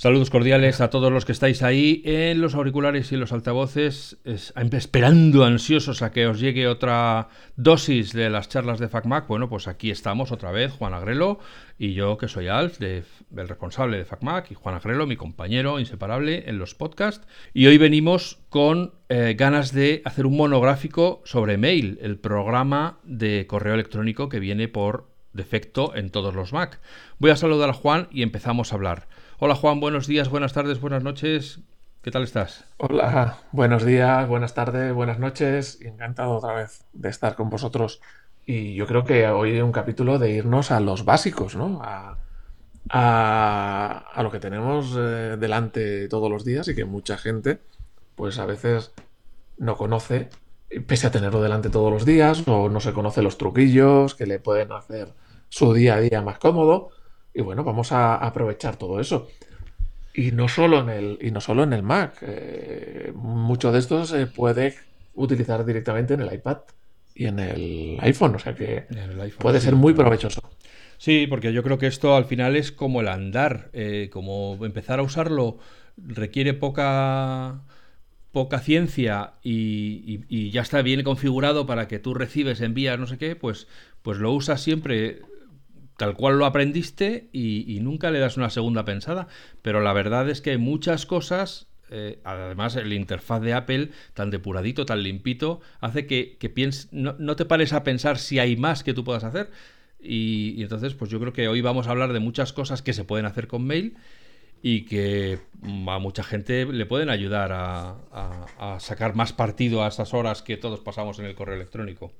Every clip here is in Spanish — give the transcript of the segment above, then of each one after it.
Saludos cordiales a todos los que estáis ahí en los auriculares y los altavoces, esperando ansiosos a que os llegue otra dosis de las charlas de FacMac. Bueno, pues aquí estamos otra vez, Juan Agrelo y yo que soy Alf, el responsable de FacMac, y Juan Agrelo, mi compañero inseparable en los podcasts. Y hoy venimos con eh, ganas de hacer un monográfico sobre Mail, el programa de correo electrónico que viene por defecto en todos los Mac. Voy a saludar a Juan y empezamos a hablar. Hola Juan, buenos días, buenas tardes, buenas noches. ¿Qué tal estás? Hola, buenos días, buenas tardes, buenas noches. Encantado otra vez de estar con vosotros. Y yo creo que hoy es un capítulo de irnos a los básicos, ¿no? A, a, lo que tenemos eh, delante todos los días y que mucha gente, pues a veces no conoce, pese a tenerlo delante todos los días, o no se conoce los truquillos que le pueden hacer su día a día más cómodo. Y bueno, vamos a aprovechar todo eso. Y no solo en el, y no solo en el Mac. Eh, mucho de esto se puede utilizar directamente en el iPad y en el iPhone. O sea que puede ser muy provechoso. Sí, porque yo creo que esto al final es como el andar. Eh, como empezar a usarlo requiere poca poca ciencia y, y, ya está bien configurado para que tú recibes, envías, no sé qué, pues, pues lo usas siempre tal cual lo aprendiste y, nunca le das una segunda pensada. Pero la verdad es que hay muchas cosas eh, además el interfaz de Apple, tan depuradito, tan limpito, hace que, que no, te pares a pensar si hay más que tú puedas hacer. Y, entonces, pues yo creo que hoy vamos a hablar de muchas cosas que se pueden hacer con mail y que a mucha gente le pueden ayudar a, a sacar más partido a esas horas que todos pasamos en el correo electrónico.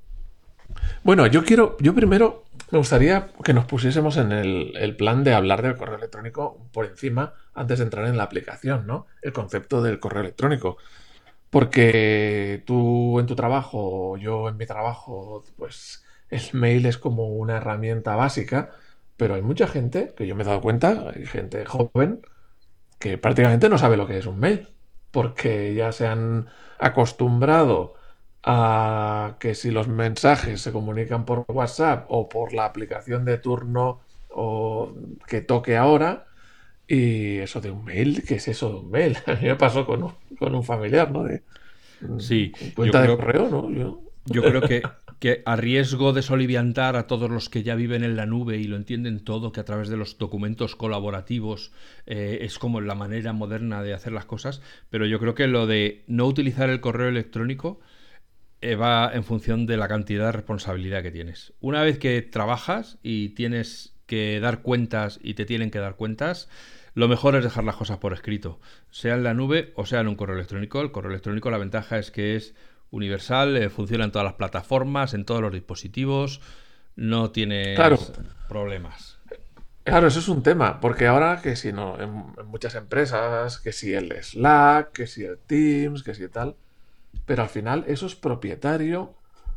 Bueno, yo quiero, yo primero me gustaría que nos pusiésemos en el, plan de hablar del correo electrónico por encima antes de entrar en la aplicación, ¿no? El concepto del correo electrónico. Porque tú en tu trabajo, yo en mi trabajo, pues el mail es como una herramienta básica, pero hay mucha gente, que yo me he dado cuenta, hay gente joven, que prácticamente no sabe lo que es un mail, porque ya se han acostumbrado a que si los mensajes se comunican por WhatsApp o por la aplicación de turno o que toque ahora, y eso de un mail, ¿qué es eso de un mail? A mí me pasó con un, con un familiar, ¿no? De, sí, cuenta de correo, ¿no? Yo, creo que, que a riesgo de soliviantar a todos los que ya viven en la nube y lo entienden todo, que a través de los documentos colaborativos eh, es como la manera moderna de hacer las cosas, pero yo creo que lo de no utilizar el correo electrónico va en función de la cantidad de responsabilidad que tienes. Una vez que trabajas y tienes que dar cuentas y te tienen que dar cuentas, lo mejor es dejar las cosas por escrito, sea en la nube o sea en un correo electrónico. El correo electrónico la ventaja es que es universal, eh, funciona en todas las plataformas, en todos los dispositivos, no tiene problemas. Claro, eso es un tema, porque ahora que si no, en, en, muchas empresas, que si el Slack, que si el Teams, que si tal, pero al final eso es propietario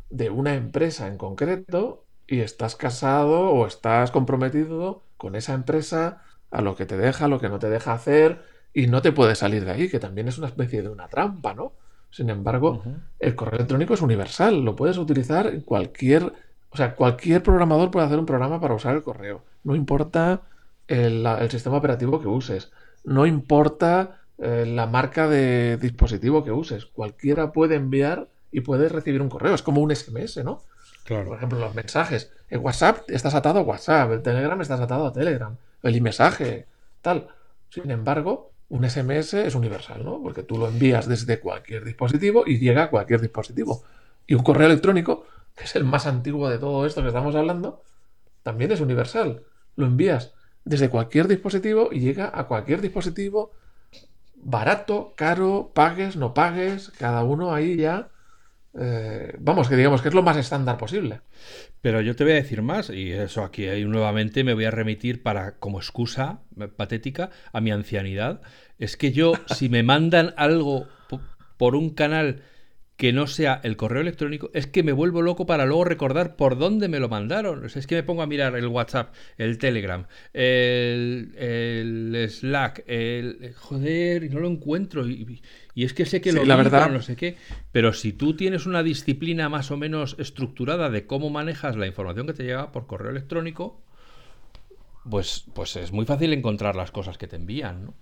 de una empresa en concreto y estás casado o estás comprometido con esa empresa a lo que te deja, a lo que no te deja hacer y no te puedes salir de ahí, que también es una especie de una trampa, ¿no? Sin embargo, el correo electrónico es universal, lo puedes utilizar en cualquier, o sea, cualquier programador puede hacer un programa para usar el correo, no importa el, el sistema operativo que uses, no importa eh, la marca de dispositivo que uses. Cualquiera puede enviar y puede recibir un correo. Es como un SMS, ¿no? Claro. Por ejemplo, los mensajes. En WhatsApp estás atado a WhatsApp, el Telegram estás atado a Telegram, el mensaje tal. Sin embargo, un SMS es universal, ¿no? Porque tú lo envías desde cualquier dispositivo y llega a cualquier dispositivo. Y un correo electrónico, que es el más antiguo de todo esto que estamos hablando, también es universal. Lo envías desde cualquier dispositivo y llega a cualquier dispositivo barato, caro, pagues, no pagues, cada uno ahí ya. Eh, vamos, que digamos que es lo más estándar posible. Pero yo te voy a decir más, y eso aquí nuevamente me voy a remitir para como excusa patética a mi ancianidad. Es que yo, si me mandan algo por un canal que no sea el correo electrónico, es que me vuelvo loco para luego recordar por dónde me lo mandaron. es que me pongo a mirar el WhatsApp, el Telegram, el, Slack, el... Joder, y no lo encuentro. Y, es que sé que lo la verdad... no sé qué. Pero si tú tienes una disciplina más o menos estructurada de cómo manejas la información que te llega por correo electrónico, pues, pues es muy fácil encontrar las cosas que te envían, ¿no?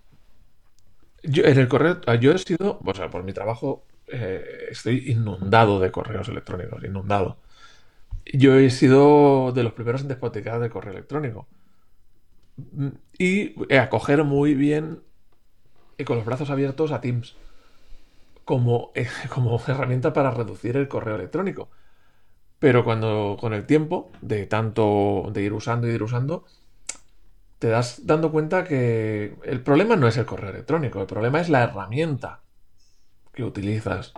Yo, en el correo, yo he sido, o sea, por mi trabajo, eh, estoy inundado de correos electrónicos, inundado. Yo he sido de los primeros en despoticar de correo electrónico. Y acoger muy bien y con los brazos abiertos a Teams como, como herramienta para reducir el correo electrónico. Pero cuando con el tiempo, de tanto de ir usando y ir usando, te das dando cuenta que el problema no es el correo electrónico, el problema es la herramienta que utilizas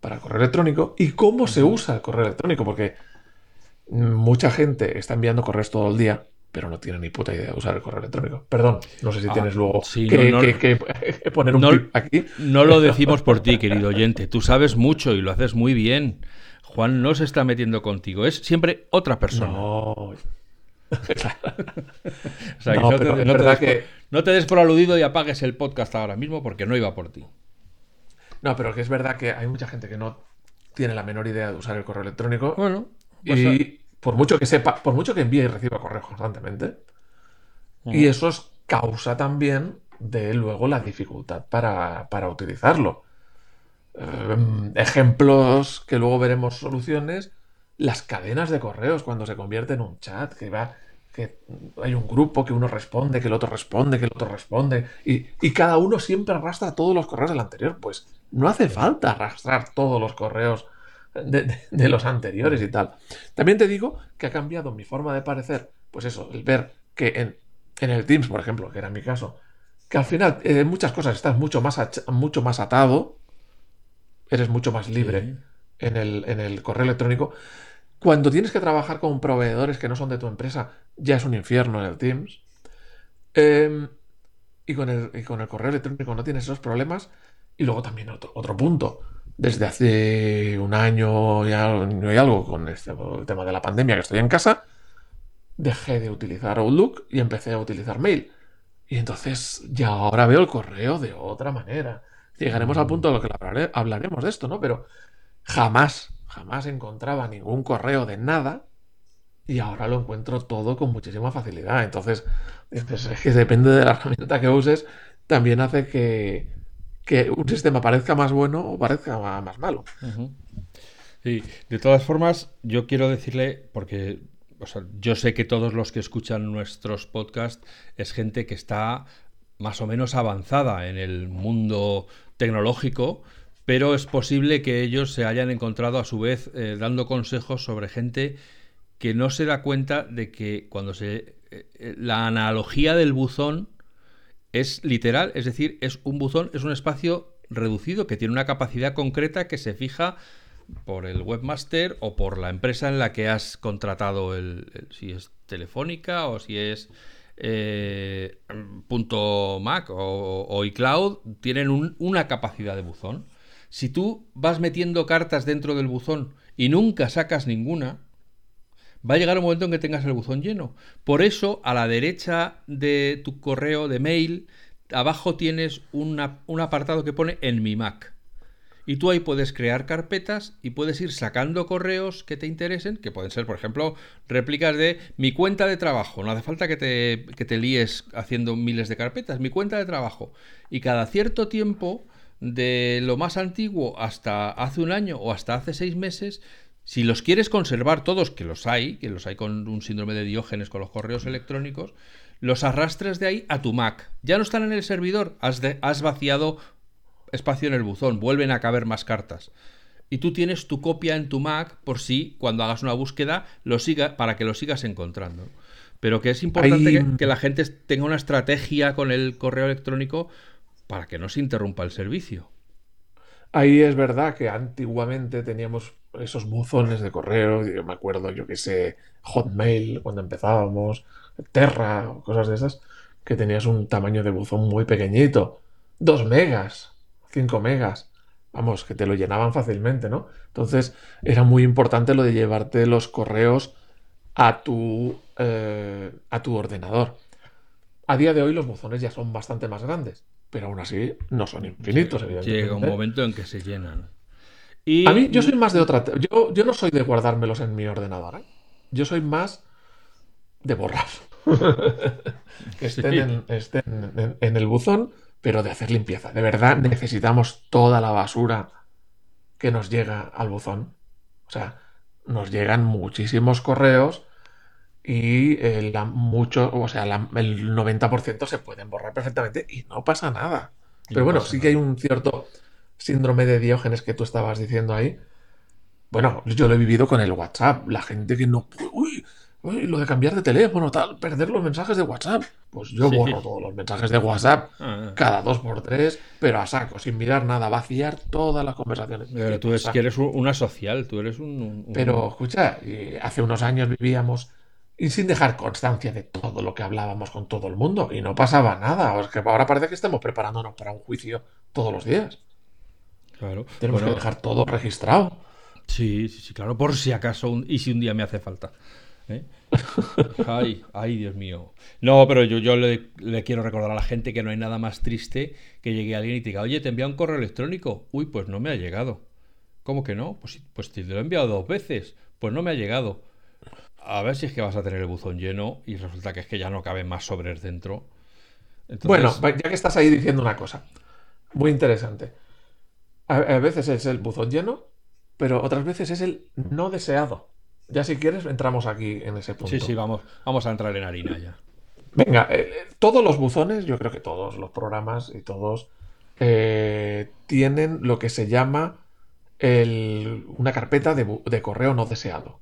para el correo electrónico y cómo se usa el correo electrónico, porque mucha gente está enviando correos todo el día pero no tiene ni puta idea de usar el correo electrónico. Perdón, no sé si ah, tienes luego que, poner un no, aquí. No lo decimos por ti, querido oyente. Tú sabes mucho y lo haces muy bien. Juan no se está metiendo contigo, es siempre otra persona. No. no te des por aludido y apagues el podcast ahora mismo porque no iba por ti. No, pero que es verdad que hay mucha gente que no tiene la menor idea de usar el correo electrónico. Bueno, pues y, por mucho que sepa, por mucho que envíe y reciba correos constantemente. Y eso es causa también de luego la dificultad para, utilizarlo. Em, ejemplos que luego veremos soluciones, las cadenas de correos cuando se convierte en un chat, que va, que hay un grupo que uno responde, que el otro responde, que el otro responde, y, y cada uno siempre arrastra todos los correos del anterior. Pues no hace falta arrastrar todos los correos de, los anteriores y tal. También te digo que ha cambiado mi forma de parecer, pues eso, el ver que en, en el Teams, por ejemplo, que era mi caso, que al final en muchas cosas estás mucho más, mucho más atado, eres mucho más libre en, el, en el correo electrónico. Cuando tienes que trabajar con proveedores que no son de tu empresa, ya es un infierno en el Teams. Em, y, con el, y con el correo electrónico no tienes esos problemas. Y luego también otro, otro punto desde hace un año y algo con este, el tema de la pandemia que estoy en casa, dejé de utilizar Outlook y empecé a utilizar Mail. Y entonces ya ahora veo el correo de otra manera. Llegaremos al punto en lo que hablaremos de esto, ¿no? Pero jamás, jamás encontraba ningún correo de nada y ahora lo encuentro todo con muchísima facilidad. Entonces, es que depende de la herramienta que uses, también hace que, que un sistema parezca más bueno o parezca más malo. Sí, de todas formas, yo quiero decirle, porque yo sé que todos los que escuchan nuestros podcasts es gente que está más o menos avanzada en el mundo tecnológico, pero es posible que ellos se hayan encontrado a su vez eh, dando consejos sobre gente que no se da cuenta de que cuando se... Eh, la analogía del buzón es literal, es decir, es un buzón, es un espacio reducido que tiene una capacidad concreta que se fija por el webmaster o por la empresa en la que has contratado el, si es telefónica o si es eh, .mac o, iCloud tienen una capacidad de buzón. Si tú vas metiendo cartas dentro del buzón y nunca sacas ninguna, va a llegar un momento en que tengas el buzón lleno. Por eso, a la derecha de tu correo de mail, abajo tienes un apartado que pone en mi Mac. Y tú ahí puedes crear carpetas y puedes ir sacando correos que te interesen, que pueden ser, por ejemplo, réplicas de mi cuenta de trabajo. No hace falta que te, que te líes haciendo miles de carpetas. Mi cuenta de trabajo. Y cada cierto tiempo, de lo más antiguo hasta hace un año o hasta hace seis meses, si los quieres conservar todos, que los hay, que los hay con un síndrome de Diógenes con los correos electrónicos, los arrastras de ahí a tu Mac. Ya no están en el servidor, has, has vaciado espacio en el buzón, vuelven a caber más cartas. Y tú tienes tu copia en tu Mac por si cuando hagas una búsqueda lo siga, para que lo sigas encontrando. Pero que es importante que, la gente tenga una estrategia con el correo electrónico para que no se interrumpa el servicio. Ahí es verdad que antiguamente teníamos esos buzones de correo, yo me acuerdo, yo que sé, Hotmail cuando empezábamos, Terra cosas de esas, que tenías un tamaño de buzón muy pequeñito, 2 megas, 5 megas, vamos, que te lo llenaban fácilmente, ¿no? Entonces era muy importante lo de llevarte los correos a tu, eh, a tu ordenador. A día de hoy los buzones ya son bastante más grandes, pero aún así no son infinitos, evidentemente. Llega un momento en que se llenan. A mí, yo soy más de otra. Yo, yo no soy de guardármelos en mi ordenador. ¿eh? Yo soy más de borrar. que estén, en, el buzón pero de hacer limpieza. De verdad necesitamos toda la basura que nos llega al buzón. O sea, nos llegan muchísimos correos y el, mucho, o sea, el 90% se pueden borrar perfectamente y no pasa nada. Pero bueno, sí que hay un cierto síndrome de Diógenes que tú estabas diciendo ahí. Bueno, yo lo he vivido con el WhatsApp. La gente que no... Uy, lo de cambiar de teléfono, tal, perder los mensajes de WhatsApp. Pues yo borro todos los mensajes de WhatsApp ah, ah. cada dos por tres, pero a saco, sin mirar nada, vaciar todas las conversaciones. Pero tú es que eres una social, tú eres un. Pero escucha, hace unos años vivíamos y sin dejar constancia de todo lo que hablábamos con todo el mundo y no pasaba nada. Es que ahora parece que estamos preparándonos para un juicio todos los días. Claro. Tenemos que dejar todo registrado. Sí, sí, sí, claro, por si acaso y si un día me hace falta. ¿eh? Ay, ay, Dios mío. No, pero yo, yo le, quiero recordar a la gente que no hay nada más triste que llegue alguien y te diga, oye, te envía un correo electrónico. Uy, pues no me ha llegado. ¿Cómo que no? Pues, pues te lo he enviado dos veces. Pues no me ha llegado. A ver si es que vas a tener el buzón lleno y resulta que es que ya no caben más sobres dentro. Bueno, ya que estás ahí diciendo una cosa muy interesante. A veces es el buzón lleno, pero otras veces es el no deseado. Ya si quieres, entramos aquí en ese punto. Sí, sí, vamos, vamos a entrar en harina ya. Venga, eh, eh, todos los buzones, yo creo que todos los programas y todos eh, tienen lo que se llama una carpeta de, correo no deseado.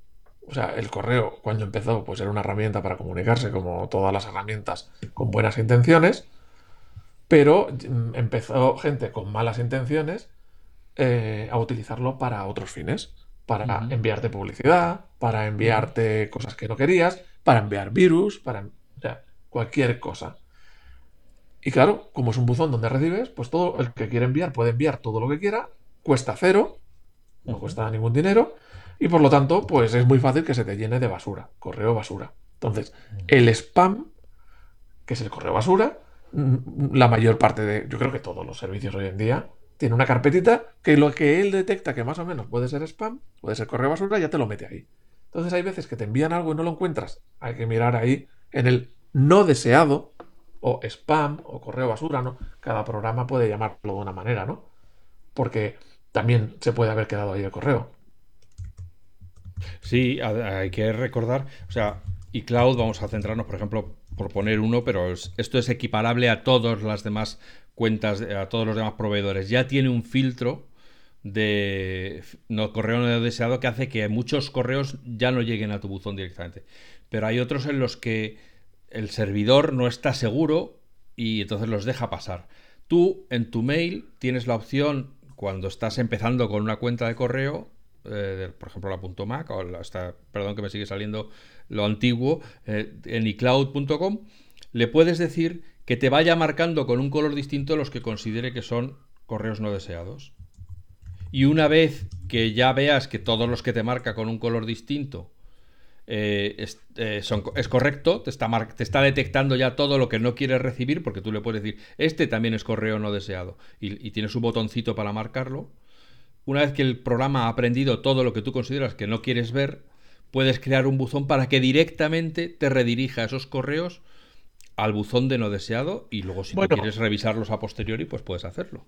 O sea, el correo cuando empezó pues era una herramienta para comunicarse como todas las herramientas con buenas intenciones, pero mm, empezó gente con malas intenciones a utilizarlo para otros fines. Para enviarte publicidad, para enviarte cosas que no querías, para enviar virus, para cualquier cosa. Y claro, como es un buzón donde recibes, pues todo el que quiere enviar puede enviar todo lo que quiera, cuesta cero, no cuesta ningún dinero, y por lo tanto, pues es muy fácil que se te llene de basura, correo basura. Entonces, el spam, que es el correo basura, la mayor parte de, yo creo que todos los servicios hoy en día, tiene una carpetita que lo que él detecta que más o menos puede ser spam, puede ser correo basura, ya te lo mete ahí. Entonces hay veces que te envían algo y no lo encuentras. Hay que mirar ahí en el no deseado o spam o correo basura, ¿no? Cada programa puede llamarlo de una manera, ¿no? Porque también se puede haber quedado ahí el correo. Sí, hay que recordar, o sea, y vamos a centrarnos, por ejemplo, por poner uno, pero esto es equiparable a todas las demás cuentas, a todos los demás proveedores. Ya tiene un filtro de correo no deseado que hace que muchos correos ya no lleguen a tu buzón directamente. Pero hay otros en los que el servidor no está seguro y entonces los deja pasar. Tú en tu mail tienes la opción cuando estás empezando con una cuenta de correo, eh, por ejemplo la .mac o la, perdón que me sigue saliendo lo antiguo, eh, en iCloud.com, le puedes decir que te vaya marcando con un color distinto los que considere que son correos no deseados. Y una vez que ya veas que todos los que te marca con un color distinto eh, es, correcto, te está, te está, detectando ya todo lo que no quieres recibir, porque tú le puedes decir, este también es correo no deseado, y, y tienes un botoncito para marcarlo. Una vez que el programa ha aprendido todo lo que tú consideras que no quieres ver, puedes crear un buzón para que directamente te redirija esos correos al buzón de no deseado y luego si quieres revisarlos a posteriori, pues puedes hacerlo.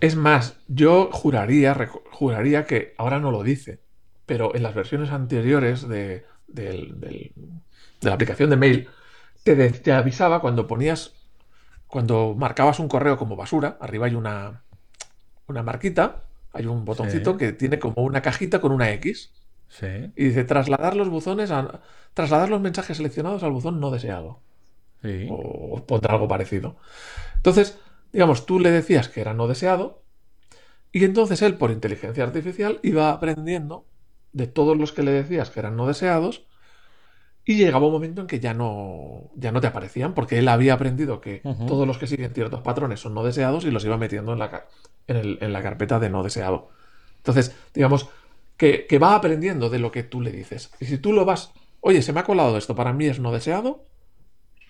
Es más, yo juraría, juraría que ahora no lo dice, pero en las versiones anteriores de, la aplicación de mail te, te, avisaba cuando ponías, cuando marcabas un correo como basura, arriba hay una, una marquita, hay un botoncito que tiene como una cajita con una X. Y dice trasladar los buzones a, trasladar los mensajes seleccionados al buzón no deseado. O, pondrá algo parecido. Entonces, digamos, tú le decías que era no deseado. Y entonces él, por inteligencia artificial, iba aprendiendo de todos los que le decías que eran no deseados. Y llegaba un momento en que ya no, ya no te aparecían, porque él había aprendido que todos los que siguen ciertos patrones son no deseados y los iba metiendo en la, en la carpeta de no deseado. Entonces, digamos, que, va aprendiendo de lo que tú le dices. Y si tú lo vas, oye, se me ha colado esto, para mí es no deseado,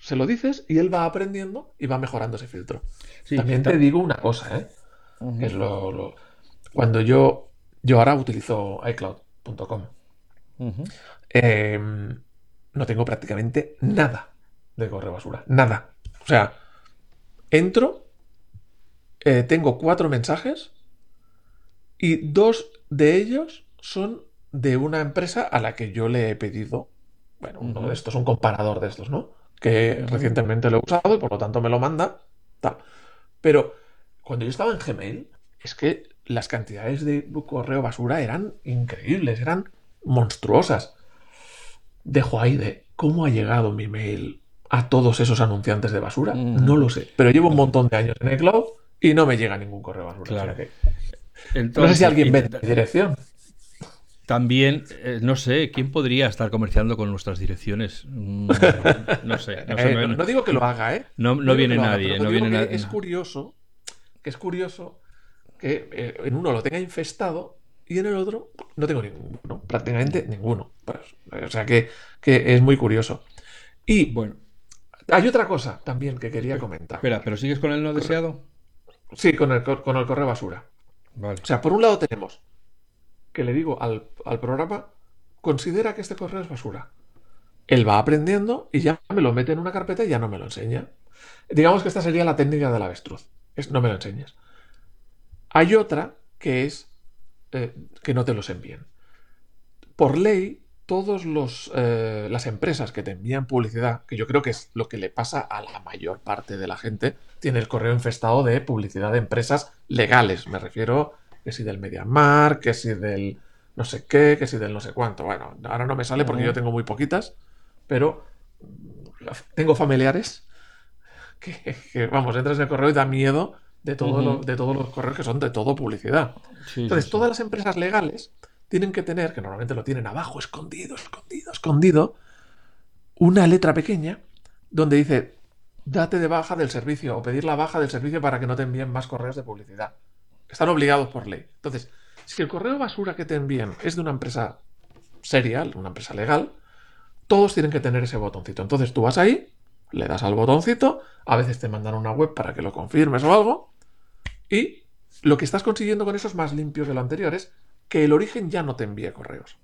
se lo dices y él va aprendiendo y va mejorando ese filtro. También te digo una cosa, ¿eh? es lo, Cuando yo, yo ahora utilizo iCloud.com, em, no tengo prácticamente nada de correo basura. Nada. O sea, entro eh, tengo cuatro mensajes y dos de ellos son de una empresa a la que yo le he pedido, bueno, uno de estos, un comparador de estos, ¿no? Que recientemente lo he usado y por lo tanto me lo manda, tal. Pero cuando yo estaba en Gmail, es que las cantidades de correo basura eran increíbles, eran monstruosas. Dejo ahí de cómo ha llegado mi mail a todos esos anunciantes de basura, no lo sé. Pero llevo un montón de años en el cloud y no me llega ningún correo basura. no sé si alguien ve mi dirección. También, eh, no sé, ¿quién podría estar comerciando con nuestras direcciones? Mm, no sé. Eh, no, digo que lo haga, ¿eh? No, viene nadie. no viene Es curioso, que es curioso que eh, en uno lo tenga infestado y en el otro no tengo ninguno, prácticamente ninguno. Pues, o sea que, que, es muy curioso. Y bueno, hay otra cosa también que quería comentar. Espera, ¿pero sigues con el no deseado? Sí, con el, con el correo basura. Vale. O sea, por un lado tenemos que le digo al, programa, considera que este correo es basura. Él va aprendiendo y ya me lo mete en una carpeta y ya no me lo enseña. Digamos que esta sería la técnica del avestruz. Es no me lo enseñes. Hay otra que es eh, que no te los envíen. Por ley, todas eh, las empresas que te envían publicidad, que yo creo que es lo que le pasa a la mayor parte de la gente, tiene el correo infestado de publicidad de empresas legales. Me refiero que si del Mediamar, que si del no sé qué, que si del no sé cuánto. Bueno, ahora no me sale porque yo tengo muy poquitas, pero tengo familiares que, vamos, entras en el correo y da miedo de, todo de todos los correos que son de todo publicidad. Entonces, todas las empresas legales tienen que tener, que normalmente lo tienen abajo, escondido, escondido, escondido, una letra pequeña donde dice, date de baja del servicio o pedir la baja del servicio para que no te envíen más correos de publicidad. Están obligados por ley. Entonces, si el correo basura que te envían es de una empresa serial, una empresa legal, todos tienen que tener ese botoncito. Entonces tú vas ahí, le das al botoncito, a veces te mandan una web para que lo confirmes o algo, y lo que estás consiguiendo con eso es más limpio que lo anterior, es que el origen ya no te envíe correos.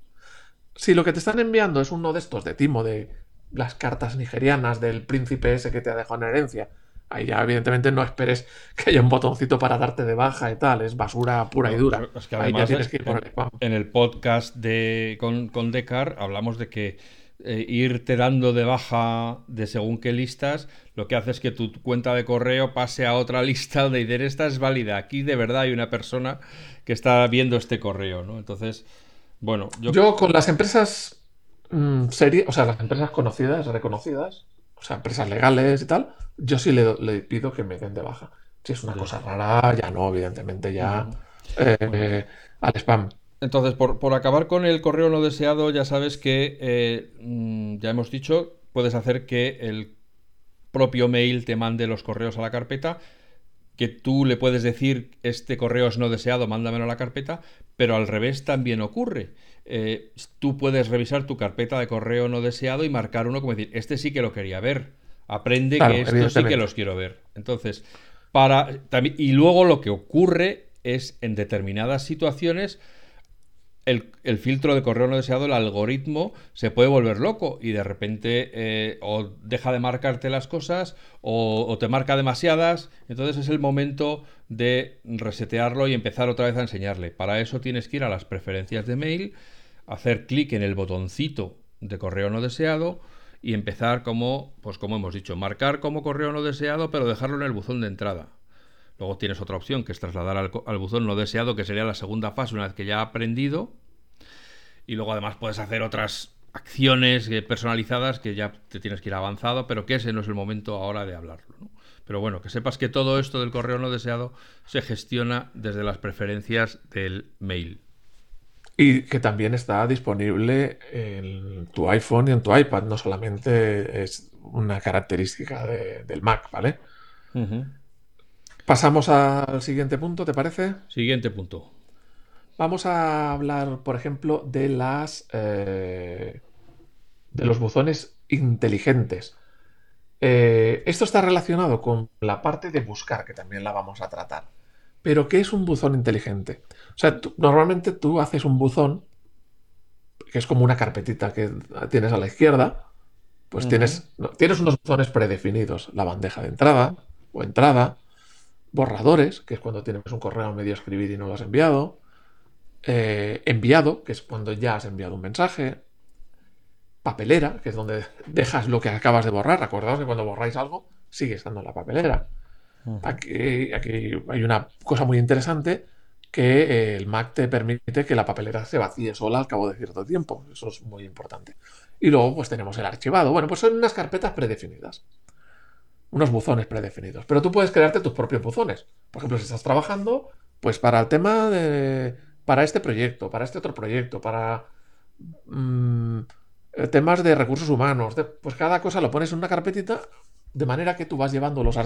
Si lo que te están enviando es uno de estos de timo, de las cartas nigerianas del príncipe ese que te ha dejado en herencia, Ahí ya, evidentemente, no esperes que haya un botoncito para darte de baja y tal. Es basura pura y dura. Ahí ya tienes que ir por el En el podcast de, con, con Decar hablamos de que eh, irte dando de baja de según qué listas, lo que hace es que tu cuenta de correo pase a otra lista de decir, esta es válida. Aquí de verdad hay una persona que está viendo este correo, ¿no? Entonces, bueno. Yo, yo con las empresas mmm, o sea, las empresas conocidas, reconocidas, o sea, empresas legales y tal, yo sí le, pido que me den de baja. Si es una cosa rara, ya no, evidentemente, ya eh, al spam. Entonces, por, acabar con el correo no deseado, ya sabes que, eh, mm, ya hemos dicho, puedes hacer que el propio mail te mande los correos a la carpeta, que tú le puedes decir, este correo es no deseado, mándamelo a la carpeta, pero al revés también ocurre. Eh, tú puedes revisar tu carpeta de correo no deseado y marcar uno como decir, este sí que lo quería ver. Aprende que esto sí que los quiero ver. Entonces, para. y luego lo que ocurre es en determinadas situaciones. El, filtro de correo no deseado, el algoritmo, se puede volver loco y de repente eh, o deja de marcarte las cosas o, o, te marca demasiadas. Entonces es el momento de resetearlo y empezar otra vez a enseñarle. Para eso tienes que ir a las preferencias de mail, hacer clic en el botoncito de correo no deseado, y empezar como, pues como hemos dicho, marcar como correo no deseado, pero dejarlo en el buzón de entrada. Luego tienes otra opción que es trasladar al, buzón no deseado, que sería la segunda fase una vez que ya ha aprendido. Y luego además puedes hacer otras acciones eh, personalizadas que ya te tienes que ir avanzado, pero que ese no es el momento ahora de hablarlo. Pero bueno, que sepas que todo esto del correo no deseado se gestiona desde las preferencias del mail. Y que también está disponible en tu iPhone y en tu iPad, no solamente es una característica del Mac, ¿vale? Pasamos al siguiente punto, ¿te parece? Siguiente punto. Vamos a hablar, por ejemplo, de las eh, de los buzones inteligentes. Eh, esto está relacionado con la parte de buscar, que también la vamos a tratar. Pero, ¿qué es un buzón inteligente? O sea, normalmente tú haces un buzón, que es como una carpetita que tienes a la izquierda, pues tienes, tienes unos buzones predefinidos, la bandeja de entrada o entrada, borradores, que es cuando tienes un correo a medio escribir y no lo has enviado, eh, enviado, que es cuando ya has enviado un mensaje, papelera, que es donde dejas lo que acabas de borrar. Acordaos que cuando borráis algo, sigue estando en la papelera. Aquí, hay una cosa muy interesante que eh, el Mac te permite que la papelera se vacíe sola al cabo de cierto tiempo. Eso es muy importante. Y luego pues tenemos el archivado. Bueno, pues son unas carpetas predefinidas. Unos buzones predefinidos. Pero tú puedes crearte tus propios buzones. Por ejemplo, si estás trabajando, pues para el tema de... Para este proyecto, para este otro proyecto, para... Mm, temas de recursos humanos. pues cada cosa lo pones en una carpetita de manera que tú vas llevando los,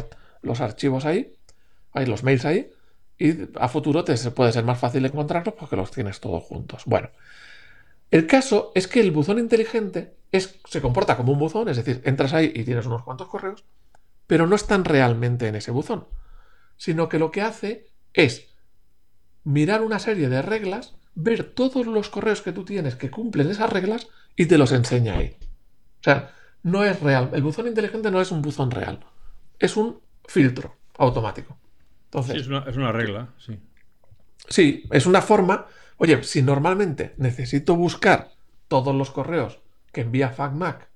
los archivos ahí, hay los mails ahí, y a futuro te puede ser más fácil encontrarlos porque los tienes todos juntos. Bueno, el caso es que el buzón inteligente es, se comporta como un buzón, es decir, entras ahí y tienes unos cuantos correos, pero no están realmente en ese buzón, sino que lo que hace es mirar una serie de reglas, ver todos los correos que tú tienes que cumplen esas reglas y te los enseña ahí. O sea, no es real. El buzón inteligente no es un buzón real. Es un filtro automático. Entonces, sí, es una, regla, sí. Sí, es una forma. Oye, si normalmente necesito buscar todos los correos que envía FacMac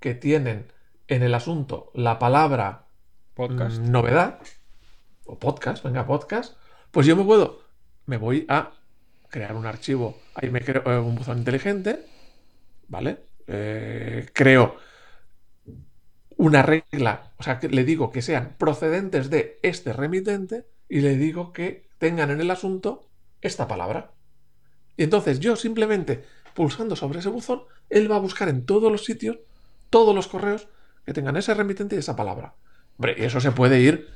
que tienen en el asunto la palabra podcast. Mm, novedad o podcast, venga, podcast, pues yo me puedo, me voy a crear un archivo, ahí me creo eh, un buzón inteligente, ¿vale? Eh, creo una regla, o sea, que le digo que sean procedentes de este remitente y le digo que tengan en el asunto esta palabra. Y entonces yo simplemente pulsando sobre ese buzón, él va a buscar en todos los sitios, todos los correos que tengan ese remitente y esa palabra. Hombre, eso se puede ir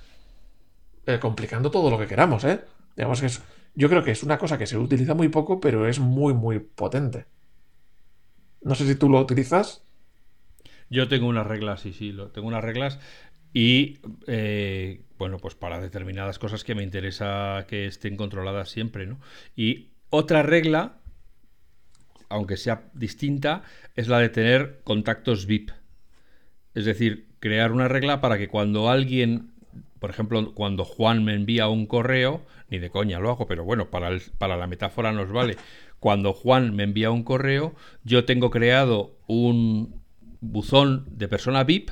eh, complicando todo lo que queramos, ¿eh? Digamos que es, yo creo que es una cosa que se utiliza muy poco, pero es muy, muy potente. No sé si tú lo utilizas. Yo tengo unas reglas, sí, sí, tengo unas reglas y eh, bueno, pues para determinadas cosas que me interesa que estén controladas siempre, ¿no? Y otra regla, aunque sea distinta, es la de tener contactos VIP. Es decir, crear una regla para que cuando alguien, por ejemplo, cuando Juan me envía un correo, ni de coña lo hago, pero bueno, para, para la metáfora nos vale. Cuando Juan me envía un correo, yo tengo creado un, buzón de persona VIP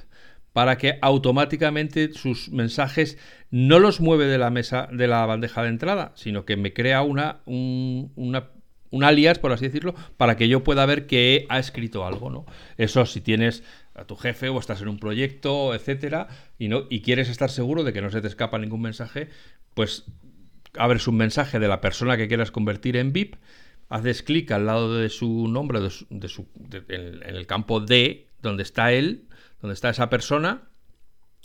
para que automáticamente sus mensajes no los mueve de la mesa de la bandeja de entrada, sino que me crea una, un, un alias, por así decirlo, para que yo pueda ver que ha escrito algo, ¿no? Eso si tienes a tu jefe o estás en un proyecto, etcétera, y no y quieres estar seguro de que no se te escapa ningún mensaje, pues abres un mensaje de la persona que quieras convertir en VIP, haces clic al lado de su nombre, de su, en el campo D donde está él, donde está esa persona,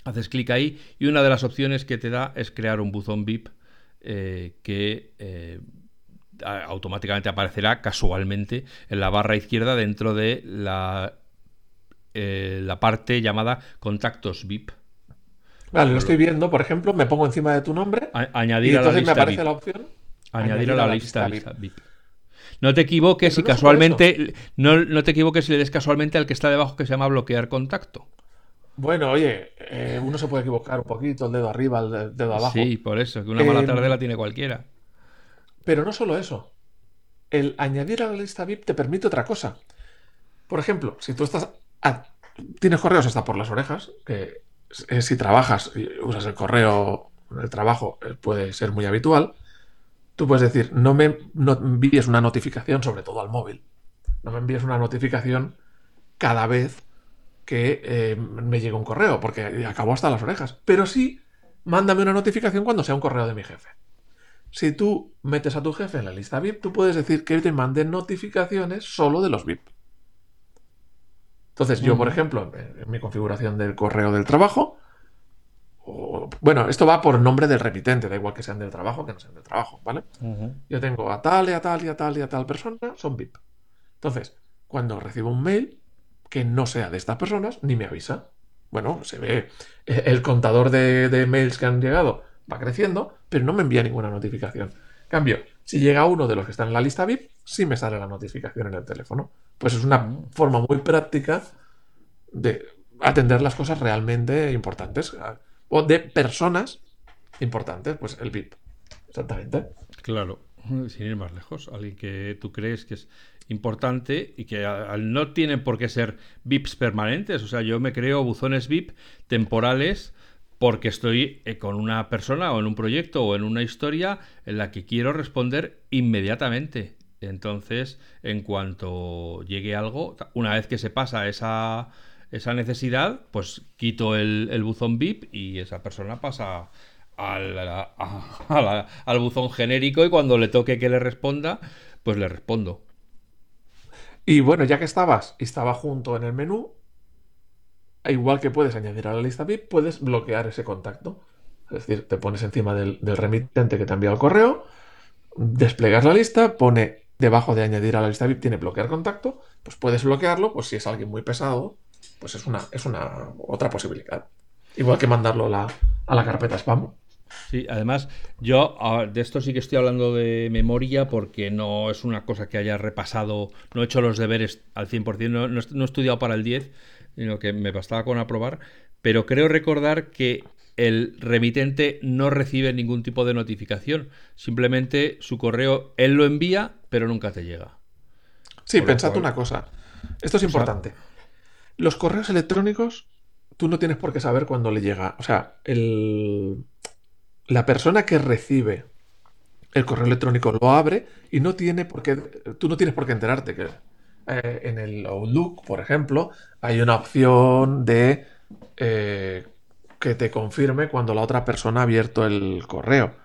haces clic ahí y una de las opciones que te da es crear un buzón VIP eh, que eh, automáticamente aparecerá casualmente en la barra izquierda dentro de la, eh, la parte llamada contactos VIP. Vale, lo estoy viendo, por ejemplo, me pongo encima de tu nombre añadir y entonces a la me aparece la opción añadir, a la, lista, VIP. No te equivoques si casualmente. No, te equivoques si le des casualmente al que está debajo que se llama bloquear contacto. Bueno, oye, eh, uno se puede equivocar un poquito, el dedo arriba, el dedo abajo. Sí, por eso, que una mala tarde em, la tiene cualquiera. Pero no solo eso. El añadir a la lista VIP te permite otra cosa. Por ejemplo, si tú estás. tienes correos hasta por las orejas, que si trabajas y usas el correo el trabajo eh, puede ser muy habitual. Tú puedes decir, no me envíes una notificación, sobre todo al móvil. No me envíes una notificación cada vez que eh, me llegue un correo, porque acabo hasta las orejas. Pero sí, mándame una notificación cuando sea un correo de mi jefe. Si tú metes a tu jefe en la lista VIP, tú puedes decir que te mande notificaciones solo de los VIP. Entonces, yo, por ejemplo, en mi configuración del correo del trabajo, bueno, esto va por nombre del repitente, da igual que sean del trabajo que no sean del trabajo, ¿vale? Yo tengo a tal y a tal y a tal y a tal persona, son VIP. Entonces, cuando recibo un mail que no sea de estas personas, ni me avisa. Bueno, se ve el contador de, mails que han llegado va creciendo, pero no me envía ninguna notificación. Cambio, si llega uno de los que están en la lista VIP, sí me sale la notificación en el teléfono. Pues es una forma muy práctica de atender las cosas realmente importantes o de personas importantes, pues el VIP. Exactamente. Claro, sin ir más lejos. Alguien que tú crees que es importante y que no tienen por qué ser VIPs permanentes. O sea, yo me creo buzones VIP temporales porque estoy eh, con una persona o en un proyecto o en una historia en la que quiero responder inmediatamente. Entonces, en cuanto llegue algo, una vez que se pasa esa, esa necesidad, pues quito el, buzón VIP y esa persona pasa al, buzón genérico y cuando le toque que le responda, pues le respondo. Y bueno, ya que estabas estaba junto en el menú, igual que puedes añadir a la lista VIP, puedes bloquear ese contacto. Es decir, te pones encima del, remitente que te ha enviado el correo, desplegas la lista, pone debajo de añadir a la lista VIP, tiene bloquear contacto, pues puedes bloquearlo, pues si es alguien muy pesado, pues es una, es una otra posibilidad. Igual que mandarlo a la, a la carpeta spam. Sí, además, yo de esto sí que estoy hablando de memoria porque no es una cosa que haya repasado, no he hecho los deberes al 100%, no, no, he estudiado para el 10, sino que me bastaba con aprobar, pero creo recordar que el remitente no recibe ningún tipo de notificación, simplemente su correo él lo envía, pero nunca te llega. Sí, pensad una cosa, esto es importante. Los correos electrónicos, tú no tienes por qué saber cuándo le llega, o sea, el la persona que recibe el correo electrónico lo abre y no tiene por qué, tú no tienes por qué enterarte que eh, en el Outlook, por ejemplo, hay una opción de eh, que te confirme cuando la otra persona ha abierto el correo.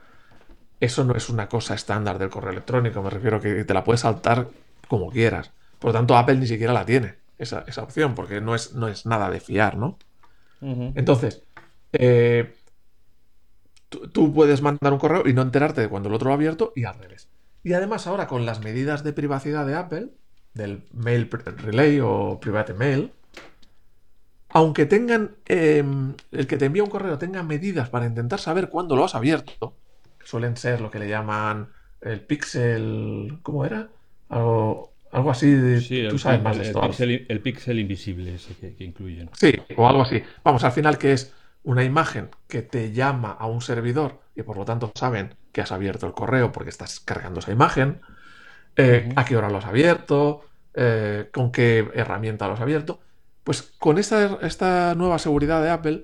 Eso no es una cosa estándar del correo electrónico, me refiero que te la puedes saltar como quieras. Por lo tanto, Apple ni siquiera la tiene, esa, opción, porque no es, no es nada de fiar, ¿no? Entonces, eh, tú puedes mandar un correo y no enterarte de cuando el otro lo ha abierto y al revés. Y además ahora con las medidas de privacidad de Apple, del Mail Relay o Private Mail, aunque tengan, em, el que te envía un correo tenga medidas para intentar saber cuándo lo has abierto, que suelen ser lo que le llaman el pixel, ¿cómo era? Algo, algo así, de, tú sabes más de esto. El pixel, invisible ese que, que incluyen. Sí, o algo así. Vamos, al final que es una imagen que te llama a un servidor y por lo tanto saben que has abierto el correo porque estás cargando esa imagen, eh, a qué hora lo has abierto, eh, con qué herramienta lo has abierto. Pues con esta, esta nueva seguridad de Apple,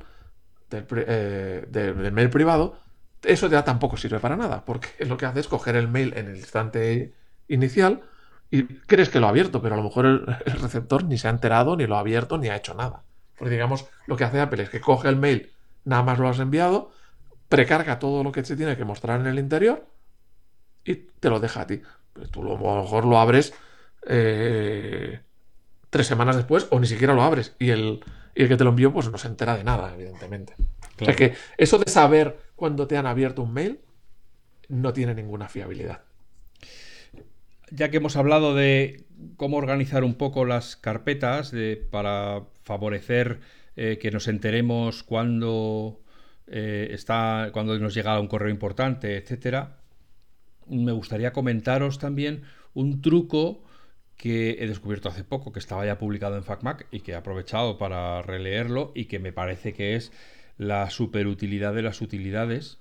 del, eh, mail privado, eso ya tampoco sirve para nada, porque lo que hace es coger el mail en el instante inicial y crees que lo ha abierto, pero a lo mejor el receptor ni se ha enterado, ni lo ha abierto, ni ha hecho nada. Porque digamos, lo que hace Apple es que coge el mail, nada más lo has enviado, precarga todo lo que se tiene que mostrar en el interior y te lo deja a ti. Pues tú a lo mejor lo abres eh, tres semanas después o ni siquiera lo abres y el, el que te lo envió pues no se entera de nada, evidentemente. O sea que eso de saber cuándo te han abierto un mail no tiene ninguna fiabilidad. Ya que hemos hablado de cómo organizar un poco las carpetas para favorecer eh, que nos enteremos cuando eh, está, cuando nos llega un correo importante, etcétera. Me gustaría comentaros también un truco que he descubierto hace poco, que estaba ya publicado en FacMac y que he aprovechado para releerlo y que me parece que es la superutilidad de las utilidades,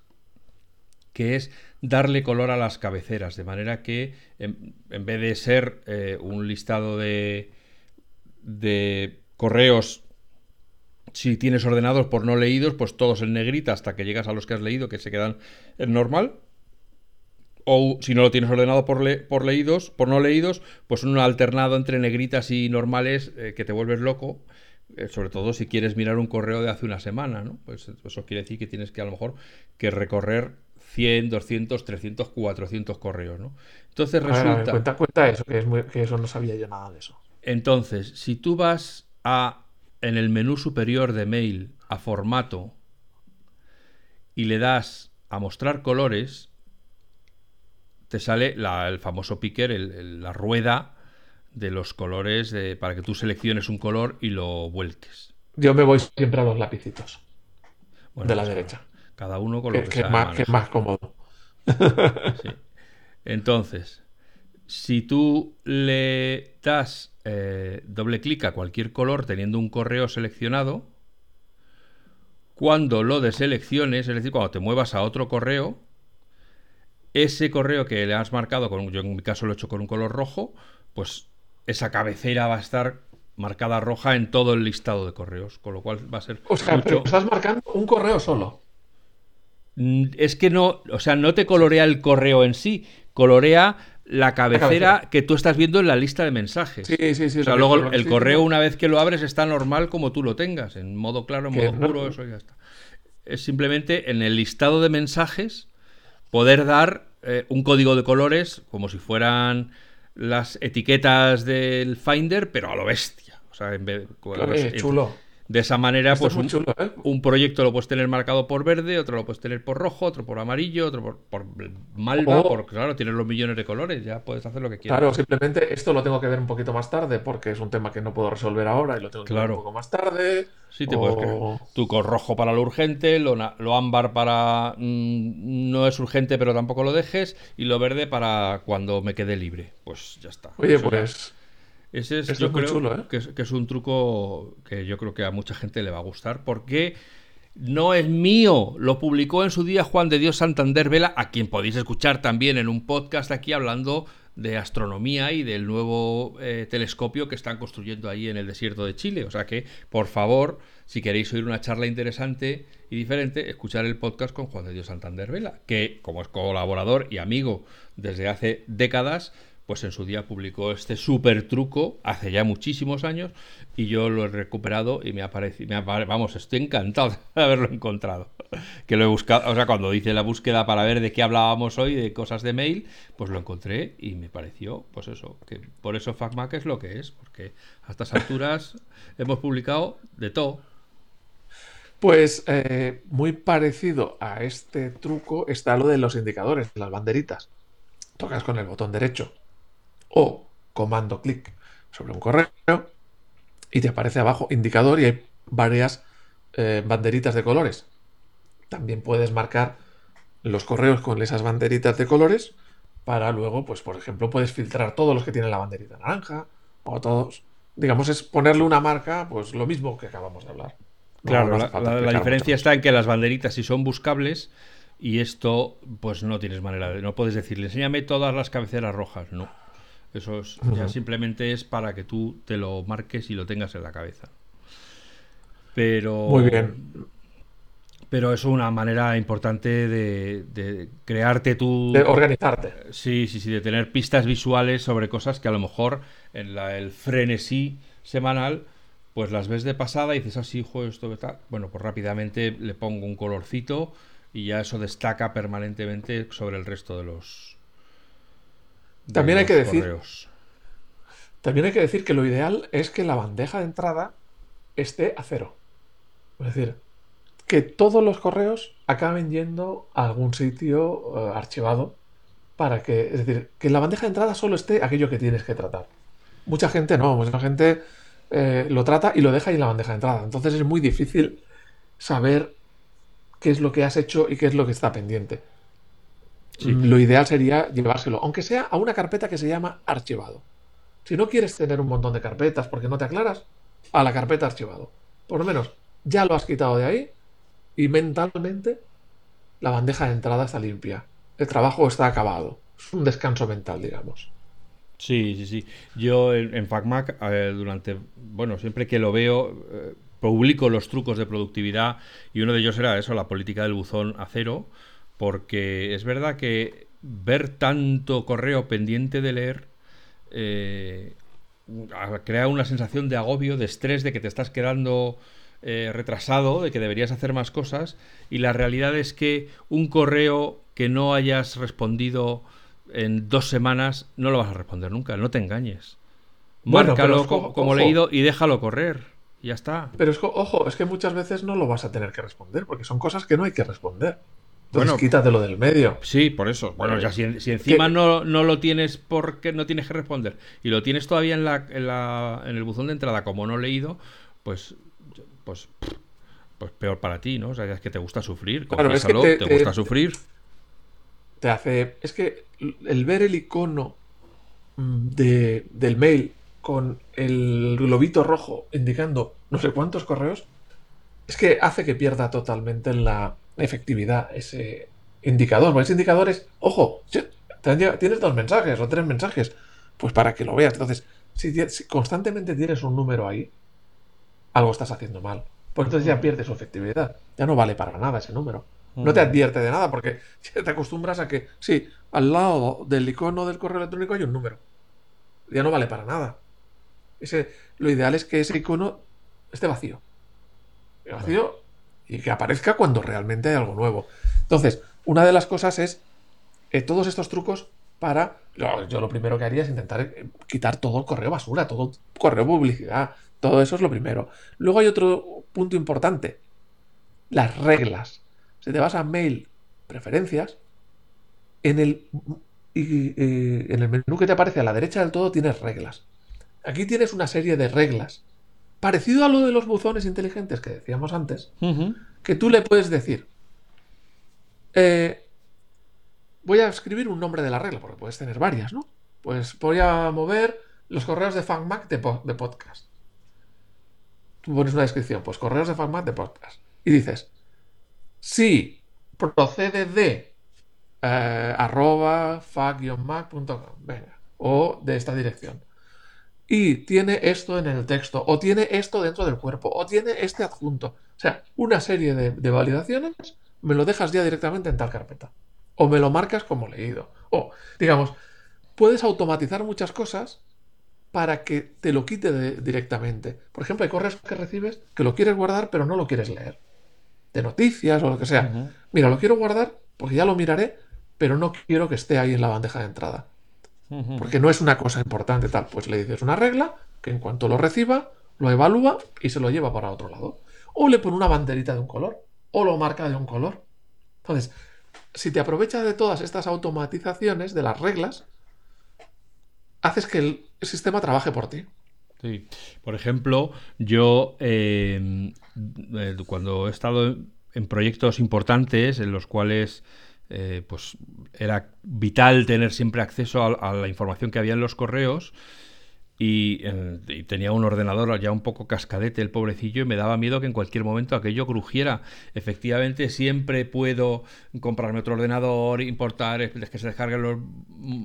que es darle color a las cabeceras, de manera que en, vez de ser eh, un listado de, de correos, si tienes ordenados por no leídos, pues todos en negrita hasta que llegas a los que has leído, que se quedan en normal. O si no lo tienes ordenado por, por leídos, por no leídos, pues un alternado entre negritas y normales eh, que te vuelves loco. Eh, sobre todo si quieres mirar un correo de hace una semana, ¿no? Pues eso quiere decir que tienes que a lo mejor que recorrer 100, 200, 300, 400 correos, ¿no? Entonces resulta... cuenta, cuenta eso, que, es que eso no sabía yo nada de eso. Entonces, si tú vas a en el menú superior de mail a formato y le das a mostrar colores, te sale el famoso picker, la rueda de los colores para que tú selecciones un color y lo vuelques. Yo me voy siempre a los lapicitos de la derecha. Cada uno con lo que, que, es más, que es más cómodo. Entonces, si tú le das eh, doble clic a cualquier color teniendo un correo seleccionado, cuando lo deselecciones, es decir, cuando te muevas a otro correo, ese correo que le has marcado, con, yo en mi caso lo he hecho con un color rojo, pues esa cabecera va a estar marcada roja en todo el listado de correos, con lo cual va a ser... O sea, pero estás marcando un correo solo. Es que no, o sea, no te colorea el correo en sí, colorea la cabecera, que tú estás viendo en la lista de mensajes. Sí, sí, sí. O sea, luego el correo una vez que lo abres está normal como tú lo tengas, en modo claro, en modo oscuro, eso ya está. Es simplemente en el listado de mensajes poder dar eh, un código de colores como si fueran las etiquetas del Finder, pero a lo bestia. O sea, en vez, chulo. De esa manera, pues ¿eh? un, proyecto lo puedes tener marcado por verde, otro lo puedes tener por rojo, otro por amarillo, otro por, por malva, porque claro, tienes los millones de colores, ya puedes hacer lo que quieras. Claro, simplemente esto lo tengo que ver un poquito más tarde porque es un tema que no puedo resolver ahora y lo tengo que ver un poco más tarde. Sí, te puedes Tú con rojo para lo urgente, lo, lo ámbar para mm, no es urgente pero tampoco lo dejes y lo verde para cuando me quede libre. Pues ya está. Oye, pues... Ese es, yo creo ¿eh? que, es, un truco que yo creo que a mucha gente le va a gustar porque no es mío. Lo publicó en su día Juan de Dios Santander Vela, a quien podéis escuchar también en un podcast aquí hablando de astronomía y del nuevo eh, telescopio que están construyendo ahí en el desierto de Chile. O sea que, por favor, si queréis oír una charla interesante y diferente, escuchar el podcast con Juan de Dios Santander Vela, que como es colaborador y amigo desde hace décadas, pues en su día publicó este super truco hace ya muchísimos años y yo lo he recuperado y me ha parecido, vamos, estoy encantado de haberlo encontrado. Que lo he buscado, o sea, cuando hice la búsqueda para ver de qué hablábamos hoy, de cosas de mail, pues lo encontré y me pareció, pues eso, que por eso FacMac es lo que es, porque a estas alturas hemos publicado de todo. Pues eh, muy parecido a este truco está lo de los indicadores, las banderitas. Tocas con el botón derecho o comando clic sobre un correo y te aparece abajo indicador y hay varias eh, banderitas de colores. También puedes marcar los correos con esas banderitas de colores para luego, pues por ejemplo, puedes filtrar todos los que tienen la banderita naranja o todos. Digamos, es ponerle una marca, pues lo mismo que acabamos de hablar. claro, la, diferencia está en que las banderitas, si son buscables, y esto, pues no tienes manera de. No puedes decirle, enséñame todas las cabeceras rojas. No. Eso ya simplemente es para que tú te lo marques y lo tengas en la cabeza. Pero. Muy bien. Pero es una manera importante de, crearte tu. De organizarte. Sí, sí, sí, de tener pistas visuales sobre cosas que a lo mejor en la, el frenesí semanal, pues las ves de pasada y dices, así, ah, sí, esto tal. Bueno, pues rápidamente le pongo un colorcito y ya eso destaca permanentemente sobre el resto de los, también hay que decir. También hay que decir que lo ideal es que la bandeja de entrada esté a cero. Es decir, que todos los correos acaben yendo a algún sitio eh, archivado para que, es decir, que en la bandeja de entrada solo esté aquello que tienes que tratar. Mucha gente no, mucha gente eh, lo trata y lo deja ahí en la bandeja de entrada. Entonces es muy difícil saber qué es lo que has hecho y qué es lo que está pendiente. Lo ideal sería llevárselo, aunque sea a una carpeta que se llama archivado. Si no quieres tener un montón de carpetas porque no te aclaras, a la carpeta archivado. Por lo menos ya lo has quitado de ahí y mentalmente la bandeja de entrada está limpia. El trabajo está acabado. Es un descanso mental, digamos. Sí, sí, sí. Yo en, FacMac, eh, durante, bueno, siempre que lo veo, eh, publico los trucos de productividad y uno de ellos era eso, la política del buzón a cero porque es verdad que ver tanto correo pendiente de leer eh, crea una sensación de agobio, de estrés, de que te estás quedando eh, retrasado, de que deberías hacer más cosas, y la realidad es que un correo que no hayas respondido en dos semanas no lo vas a responder nunca, no te engañes. Márcalo como, leído y déjalo correr. Ya está. Pero es, ojo, es que muchas veces no lo vas a tener que responder, porque son cosas que no hay que responder bueno, quítatelo del medio. Sí, por eso. Bueno, ya si, encima no, lo tienes porque no tienes que responder y lo tienes todavía en, la, en, la, en el buzón de entrada como no leído, pues, pues, pues peor para ti, ¿no? O sea, es que te gusta sufrir. Claro, es que te, gusta sufrir. Te hace. Es que el ver el icono de, del mail con el globito rojo indicando no sé cuántos correos es que hace que pierda totalmente la efectividad ese indicador. Porque ese indicador es, ojo, tienes dos mensajes o tres mensajes, pues para que lo veas. Entonces, si, constantemente tienes un número ahí, algo estás haciendo mal. Pues entonces ya pierde su efectividad. Ya no vale para nada ese número. No te advierte de nada porque te acostumbras a que, sí, al lado del icono del correo electrónico hay un número. Ya no vale para nada. Ese, lo ideal es que ese icono esté vacío. Vacío y que aparezca cuando realmente hay algo nuevo. Entonces, una de las cosas es eh, todos estos trucos para. Yo lo primero que haría es intentar eh, quitar todo el correo basura, todo correo publicidad. Todo eso es lo primero. Luego hay otro punto importante: las reglas. Si te vas a mail, preferencias, en el, en el menú que te aparece a la derecha del todo tienes reglas. Aquí tienes una serie de reglas. Parecido a lo de los buzones inteligentes que decíamos antes, que tú le puedes decir, eh, voy a escribir un nombre de la regla, porque puedes tener varias, ¿no? Pues voy a mover los correos de FanMac de, de podcast. Tú pones una descripción, pues correos de FanMac de podcast. Y dices, si procede de eh, arroba maccom venga, o de esta dirección. Y tiene esto en el texto, o tiene esto dentro del cuerpo, o tiene este adjunto. O sea, una serie de validaciones me lo dejas ya directamente en tal carpeta. O me lo marcas como leído. O, digamos, puedes automatizar muchas cosas para que te lo quite directamente. Por ejemplo, hay correos que recibes que lo quieres guardar pero no lo quieres leer. De noticias o lo que sea. Mira, lo quiero guardar porque ya lo miraré, pero no quiero que esté ahí en la bandeja de entrada. Porque no es una cosa importante tal. Pues le dices una regla que en cuanto lo reciba, lo evalúa y se lo lleva para otro lado. O le pone una banderita de un color o lo marca de un color. Entonces, si te aprovechas de todas estas automatizaciones, de las reglas, haces que el sistema trabaje por ti. Sí. Por ejemplo, yo eh, eh, cuando he estado en proyectos importantes en los cuales eh, pues era vital tener siempre acceso a, la información que había en los correos, y, tenía un ordenador ya un poco cascadete el pobrecillo y me daba miedo que en cualquier momento aquello crujiera. Efectivamente, siempre puedo comprarme otro ordenador, importar, que se descarguen los,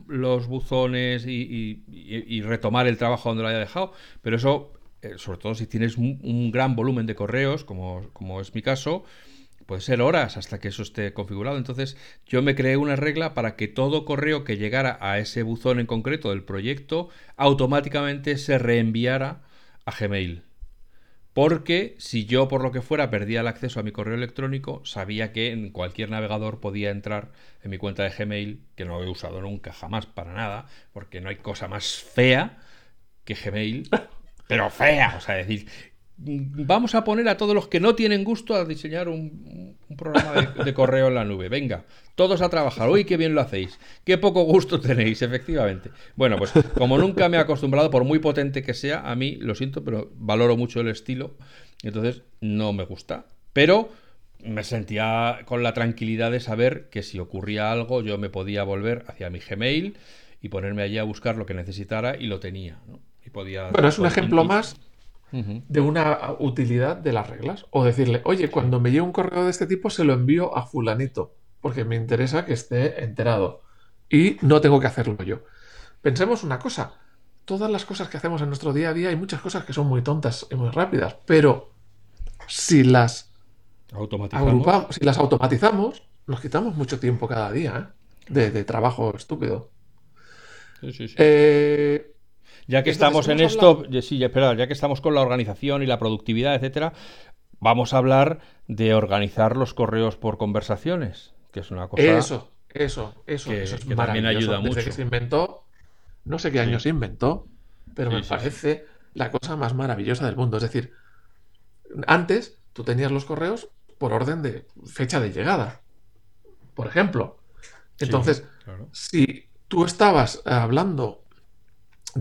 los buzones y, retomar el trabajo donde lo haya dejado, pero eso, eh, sobre todo si tienes un, un gran volumen de correos, como, como es mi caso, puede ser horas hasta que eso esté configurado. Entonces yo me creé una regla para que todo correo que llegara a ese buzón en concreto del proyecto automáticamente se reenviara a Gmail. Porque si yo por lo que fuera perdía el acceso a mi correo electrónico, sabía que en cualquier navegador podía entrar en mi cuenta de Gmail, que no he usado nunca, jamás, para nada, porque no hay cosa más fea que Gmail, pero fea, o sea, decir, vamos a poner a todos los que no tienen gusto a diseñar un, programa de, correo en la nube. Venga, todos a trabajar. Uy, qué bien lo hacéis. Qué poco gusto tenéis, efectivamente. Bueno, pues como nunca me he acostumbrado, por muy potente que sea, a mí, lo siento, pero valoro mucho el estilo. Entonces, no me gusta. Pero me sentía con la tranquilidad de saber que si ocurría algo, yo me podía volver hacia mi Gmail y ponerme allí a buscar lo que necesitara y lo tenía. Y podía, bueno, es un ejemplo más de una utilidad de las reglas. O decirle, oye, cuando me llegue un correo de este tipo se lo envío a fulanito, porque me interesa que esté enterado. Y no tengo que hacerlo yo. Pensemos una cosa. Todas las cosas que hacemos en nuestro día a día hay muchas cosas que son muy tontas y muy rápidas, pero si las automatizamos, si las automatizamos, nos quitamos mucho tiempo cada día ¿eh? de, trabajo estúpido. Sí, sí, sí. Eh, ya que estamos en esto, sí, ya, ya que estamos con la organización y la productividad, etcétera, vamos a hablar de organizar los correos por conversaciones, que es una cosa. Eso, eso, eso, que, eso es también ayuda mucho. que se inventó, no sé qué año se inventó, pero me parece la cosa más maravillosa del mundo. Es decir, antes tú tenías los correos por orden de fecha de llegada, por ejemplo. Entonces, si tú estabas hablando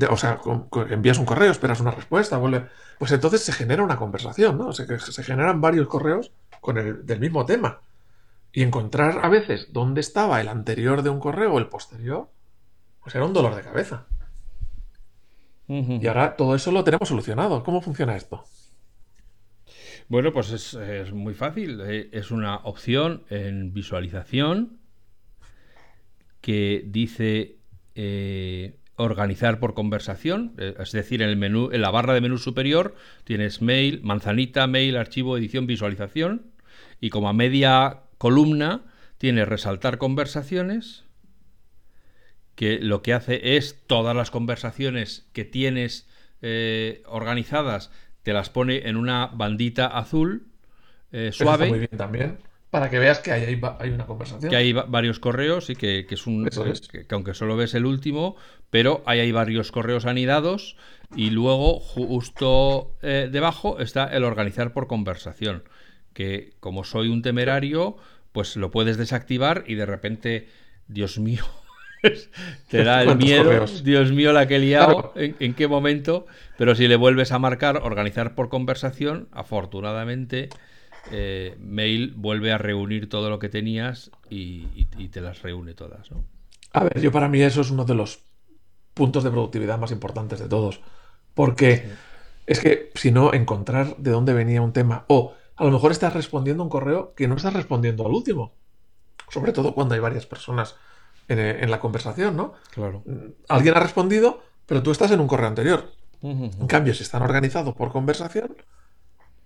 o sea, envías un correo, esperas una respuesta, vuelve, pues entonces se genera una conversación, ¿no? Se generan varios correos con el del mismo tema. Y encontrar a veces dónde estaba el anterior de un correo o el posterior, pues era un dolor de cabeza. Y ahora todo eso lo tenemos solucionado. ¿Cómo funciona esto? Bueno, pues es, muy fácil. Eh, es una opción en visualización que dice eh, organizar por conversación, eh, es decir, en el menú, en la barra de menú superior tienes mail, manzanita, mail, archivo, edición, visualización, y como a media columna tienes resaltar conversaciones, que lo que hace es todas las conversaciones que tienes organizadas te las pone en una bandita azul eh, suave. muy bien también. Para que veas que hay, hay una conversación. Que hay varios correos y que, es un. Que, aunque solo ves el último, pero ahí hay varios correos anidados y luego justo eh, debajo está el organizar por conversación. Que como soy un temerario, pues lo puedes desactivar y de repente, Dios mío, te da el miedo. Dios mío, la que he liado, ¿en, qué momento? Pero si le vuelves a marcar, organizar por conversación, afortunadamente, eh, Mail vuelve a reunir todo lo que tenías y, te las reúne todas. ¿no? A ver, yo para mí eso es uno de los puntos de productividad más importantes de todos. Porque es que si no, encontrar de dónde venía un tema, o a lo mejor estás respondiendo un correo que no estás respondiendo al último. Sobre todo cuando hay varias personas en, la conversación, ¿no? Claro. Alguien ha respondido, pero tú estás en un correo anterior. En cambio, si están organizados por conversación,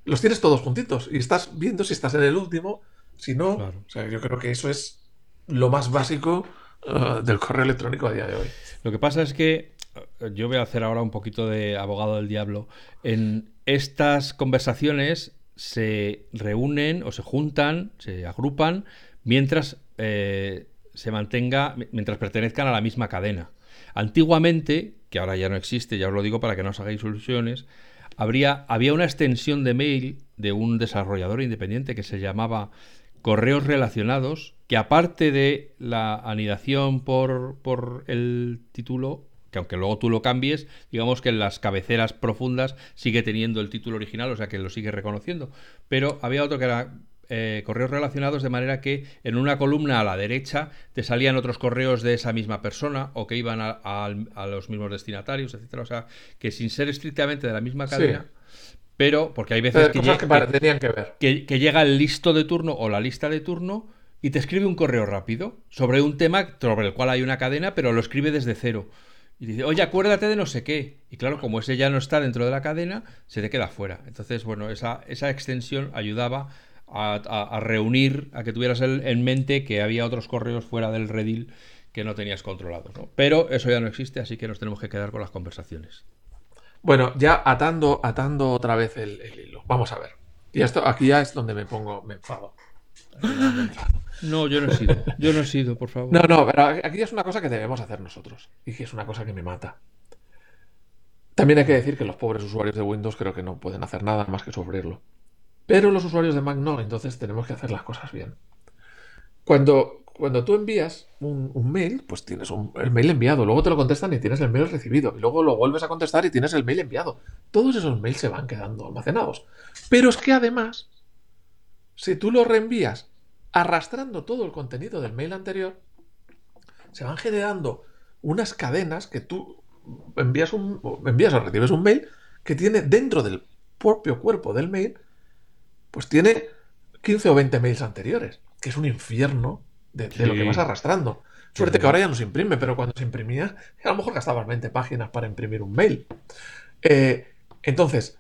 los tienes todos juntitos y estás viendo si estás en el último, si no. O sea, yo creo que eso es lo más básico uh, del correo electrónico a día de hoy. Lo que pasa es que uh, yo voy a hacer ahora un poquito de abogado del diablo. En estas conversaciones se reúnen o se juntan, se agrupan, mientras eh, se mantenga mientras pertenezcan a la misma cadena. Antiguamente, que ahora ya no existe, ya os lo digo para que no os hagáis ilusiones, habría, había una extensión de mail de un desarrollador independiente que se llamaba correos relacionados, que aparte de la anidación por, por el título, que aunque luego tú lo cambies, digamos que en las cabeceras profundas sigue teniendo el título original, o sea que lo sigue reconociendo. Pero había otro que era eh, correos relacionados de manera que en una columna a la derecha te salían otros correos de esa misma persona o que iban a, los mismos destinatarios, etcétera. O sea, que sin ser estrictamente de la misma cadena. Pero, porque hay veces que, que, que, llega el listo de turno o la lista de turno y te escribe un correo rápido sobre un tema sobre el cual hay una cadena, pero lo escribe desde cero. Y dice, oye, acuérdate de no sé qué. Y claro, como ese ya no está dentro de la cadena, se te queda fuera. Entonces, bueno, esa, esa extensión ayudaba a, reunir, a que tuvieras en mente que había otros correos fuera del redil que no tenías controlados. Pero eso ya no existe, así que nos tenemos que quedar con las conversaciones. Bueno, ya atando, atando otra vez el, hilo. Vamos a ver. Y esto aquí ya es donde me pongo, me enfado. No, yo no he sido. Yo no he sido, por favor. No, no, pero aquí es una cosa que debemos hacer nosotros. Y que es una cosa que me mata. También hay que decir que los pobres usuarios de Windows creo que no pueden hacer nada más que sufrirlo. Pero los usuarios de Mac no, entonces tenemos que hacer las cosas bien. Cuando, cuando tú envías un, mail, pues tienes el mail enviado, luego te lo contestan y tienes el mail recibido, y luego lo vuelves a contestar y tienes el mail enviado. Todos esos mails se van quedando almacenados. Pero es que además, si tú lo reenvías arrastrando todo el contenido del mail anterior, se van generando unas cadenas que tú envías, un, envías o recibes un mail que tiene dentro del propio cuerpo del mail pues tiene 15 o 20 mails anteriores, que es un infierno de, lo que vas arrastrando. Suerte que ahora ya no se imprime, pero cuando se imprimía, a lo mejor gastabas 20 páginas para imprimir un mail. Eh, entonces,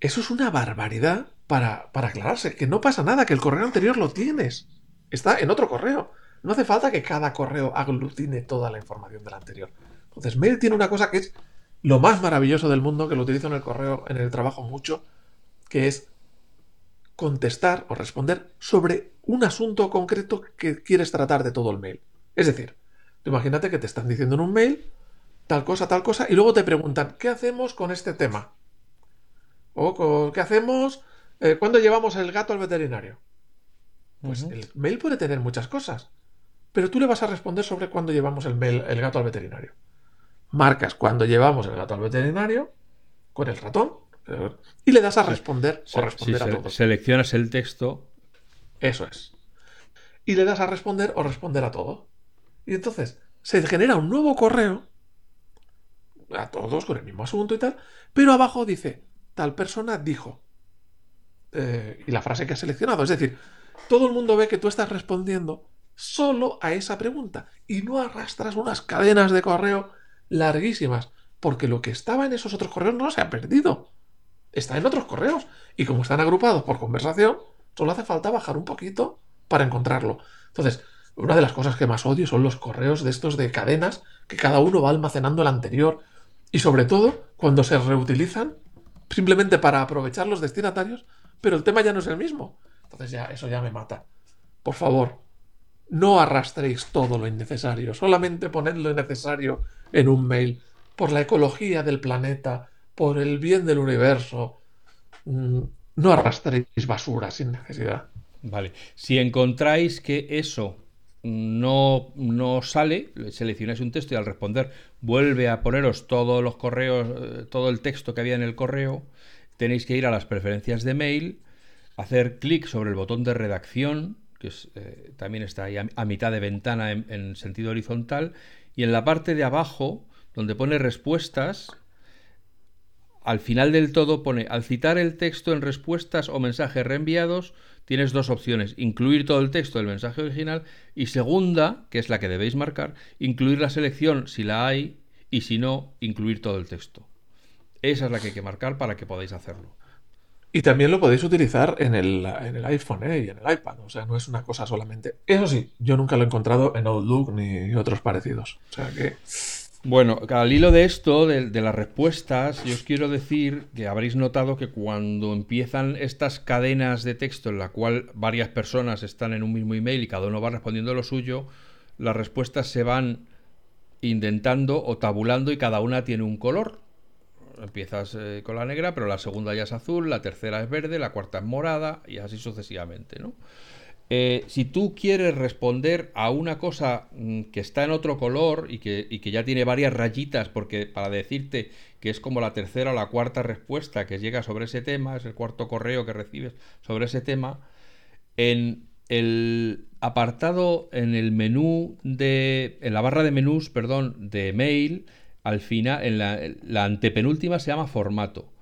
eso es una barbaridad para, para aclararse, que no pasa nada, que el correo anterior lo tienes. Está en otro correo. No hace falta que cada correo aglutine toda la información del anterior. Entonces, Mail tiene una cosa que es lo más maravilloso del mundo, que lo utilizo en el correo, en el trabajo mucho, que es contestar o responder sobre un asunto concreto que quieres tratar de todo el mail. Es decir, imagínate que te están diciendo en un mail tal cosa, tal cosa, y luego te preguntan, ¿qué hacemos con este tema? O ¿qué hacemos eh, cuando llevamos el gato al veterinario? Pues el mail puede tener muchas cosas, pero tú le vas a responder sobre cuándo llevamos el, mail, el gato al veterinario. Marcas cuando llevamos el gato al veterinario con el ratón y le das a responder o responder a todo. Seleccionas el texto. Eso es. Y le das a responder o responder a todo. Y entonces se genera un nuevo correo a todos con el mismo asunto y tal, pero abajo dice, tal persona dijo. eh, y la frase que has seleccionado. Es decir, todo el mundo ve que tú estás respondiendo solo a esa pregunta y no arrastras unas cadenas de correo larguísimas, porque lo que estaba en esos otros correos no se ha perdido. Está en otros correos y como están agrupados por conversación, solo hace falta bajar un poquito para encontrarlo. Entonces, una de las cosas que más odio son los correos de estos de cadenas que cada uno va almacenando el anterior y sobre todo cuando se reutilizan simplemente para aprovechar los destinatarios, pero el tema ya no es el mismo. Entonces ya eso ya me mata. Por favor, no arrastréis todo lo innecesario, solamente poned lo necesario en un mail, por la ecología del planeta, por el bien del universo. Mm, no arrastréis basura sin necesidad. Vale. Si encontráis que eso no, no sale, seleccionáis un texto y al responder vuelve a poneros todos los correos, eh, todo el texto que había en el correo, tenéis que ir a las preferencias de mail, hacer clic sobre el botón de redacción, que eh, también está ahí a, mitad de ventana en, sentido horizontal, y en la parte de abajo, donde pone respuestas, al final del todo pone, al citar el texto en respuestas o mensajes reenviados, tienes dos opciones, incluir todo el texto del mensaje original y segunda, que es la que debéis marcar, incluir la selección si la hay y si no, incluir todo el texto. Esa es la que hay que marcar para que podáis hacerlo. Y también lo podéis utilizar en el, en el iPhone ¿eh? y en el iPad. O sea, no es una cosa solamente. Eso sí, yo nunca lo he encontrado en Outlook ni otros parecidos. O sea que bueno, al hilo de esto, de, las respuestas, yo os quiero decir que habréis notado que cuando empiezan estas cadenas de texto en la cual varias personas están en un mismo email y cada uno va respondiendo lo suyo, las respuestas se van indentando o tabulando y cada una tiene un color. Empiezas eh, con la negra, pero la segunda ya es azul, la tercera es verde, la cuarta es morada y así sucesivamente, ¿no? Eh, si tú quieres responder a una cosa mm, que está en otro color y que, ya tiene varias rayitas, porque para decirte que es como la tercera o la cuarta respuesta que llega sobre ese tema, es el cuarto correo que recibes sobre ese tema, en el apartado, en el menú de, en la barra de menús, perdón, de mail, al final, en la antepenúltima se llama formato.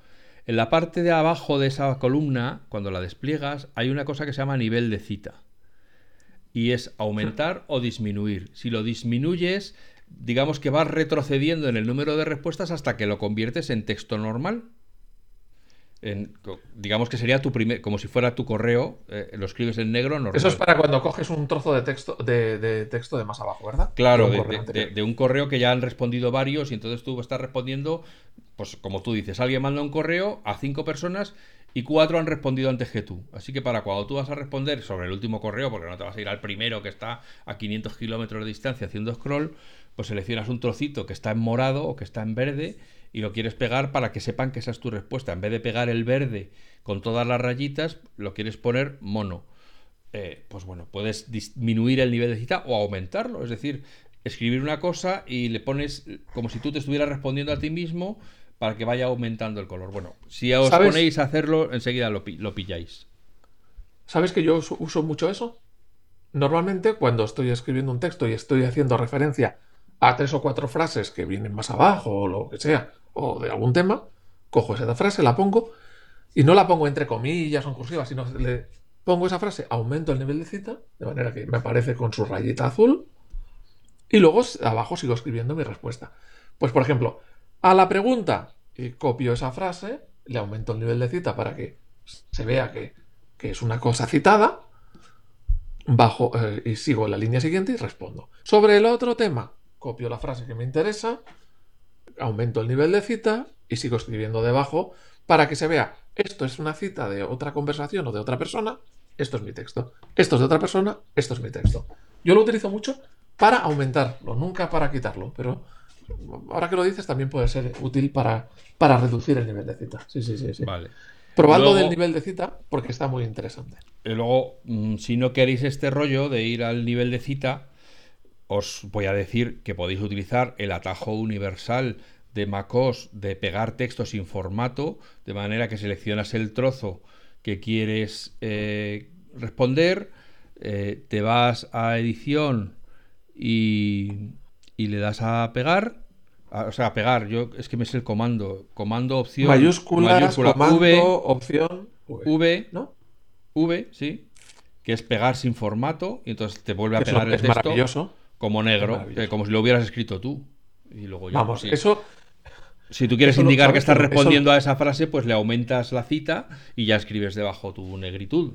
En la parte de abajo de esa columna, cuando la despliegas, hay una cosa que se llama nivel de cita. Y es aumentar o disminuir. Si lo disminuyes, digamos que vas retrocediendo en el número de respuestas hasta que lo conviertes en texto normal digamos que sería tu primer, como si fuera tu correo, eh, lo escribes en negro. Normal. Eso es para cuando coges un trozo de texto de, texto de más abajo, ¿verdad? Claro, de un, correo que ya han respondido varios y entonces tú estás respondiendo, pues como tú dices, alguien manda un correo a cinco personas y cuatro han respondido antes que tú. Así que para cuando tú vas a responder sobre el último correo, porque no te vas a ir al primero que está a 500 kilómetros de distancia haciendo scroll, pues seleccionas un trocito que está en morado o que está en verde y lo quieres pegar para que sepan que esa es tu respuesta. En vez de pegar el verde con todas las rayitas, lo quieres poner mono. Eh, pues bueno, puedes disminuir el nivel de cita o aumentarlo. Es decir, escribir una cosa y le pones como si tú te estuvieras respondiendo a ti mismo para que vaya aumentando el color. Bueno, si os ponéis a hacerlo, enseguida lo, lo pilláis. ¿Sabes que yo uso mucho eso? Normalmente cuando estoy escribiendo un texto y estoy haciendo referencia a tres o cuatro frases que vienen más abajo o lo que sea, o de algún tema, cojo esa frase, la pongo y no la pongo entre comillas o en cursiva, sino le pongo esa frase, aumento el nivel de cita, de manera que me aparece con su rayita azul y luego abajo sigo escribiendo mi respuesta. Pues por ejemplo, a la pregunta, y copio esa frase, le aumento el nivel de cita para que se vea que, es una cosa citada, bajo eh, y sigo la línea siguiente y respondo. Sobre el otro tema, copio la frase que me interesa, aumento el nivel de cita y sigo escribiendo debajo para que se vea, esto es una cita de otra conversación o de otra persona, esto es mi texto. Esto es de otra persona, esto es mi texto. Yo lo utilizo mucho para aumentarlo, nunca para quitarlo, pero ahora que lo dices también puede ser útil para, para reducir el nivel de cita. Sí, sí, sí, sí. Vale. Probando del nivel de cita porque está muy interesante. Y luego, mm, si no queréis este rollo de ir al nivel de cita, os voy a decir que podéis utilizar el atajo universal de MacOS de pegar texto sin formato, de manera que seleccionas el trozo que quieres eh, responder, eh, te vas a edición y, le das a pegar. o sea, a pegar, yo es que me sé el comando. Comando, opción. Mayúscula, comando, opción, V, ¿no? V, sí, que es pegar sin formato y entonces te vuelve a pegar el es texto maravilloso. Como negro, eh, como si lo hubieras escrito tú. Y luego ya, Vamos, sí. eso Si tú quieres indicar que estás eso- respondiendo a esa frase, pues le aumentas la cita y ya escribes debajo tu negritud.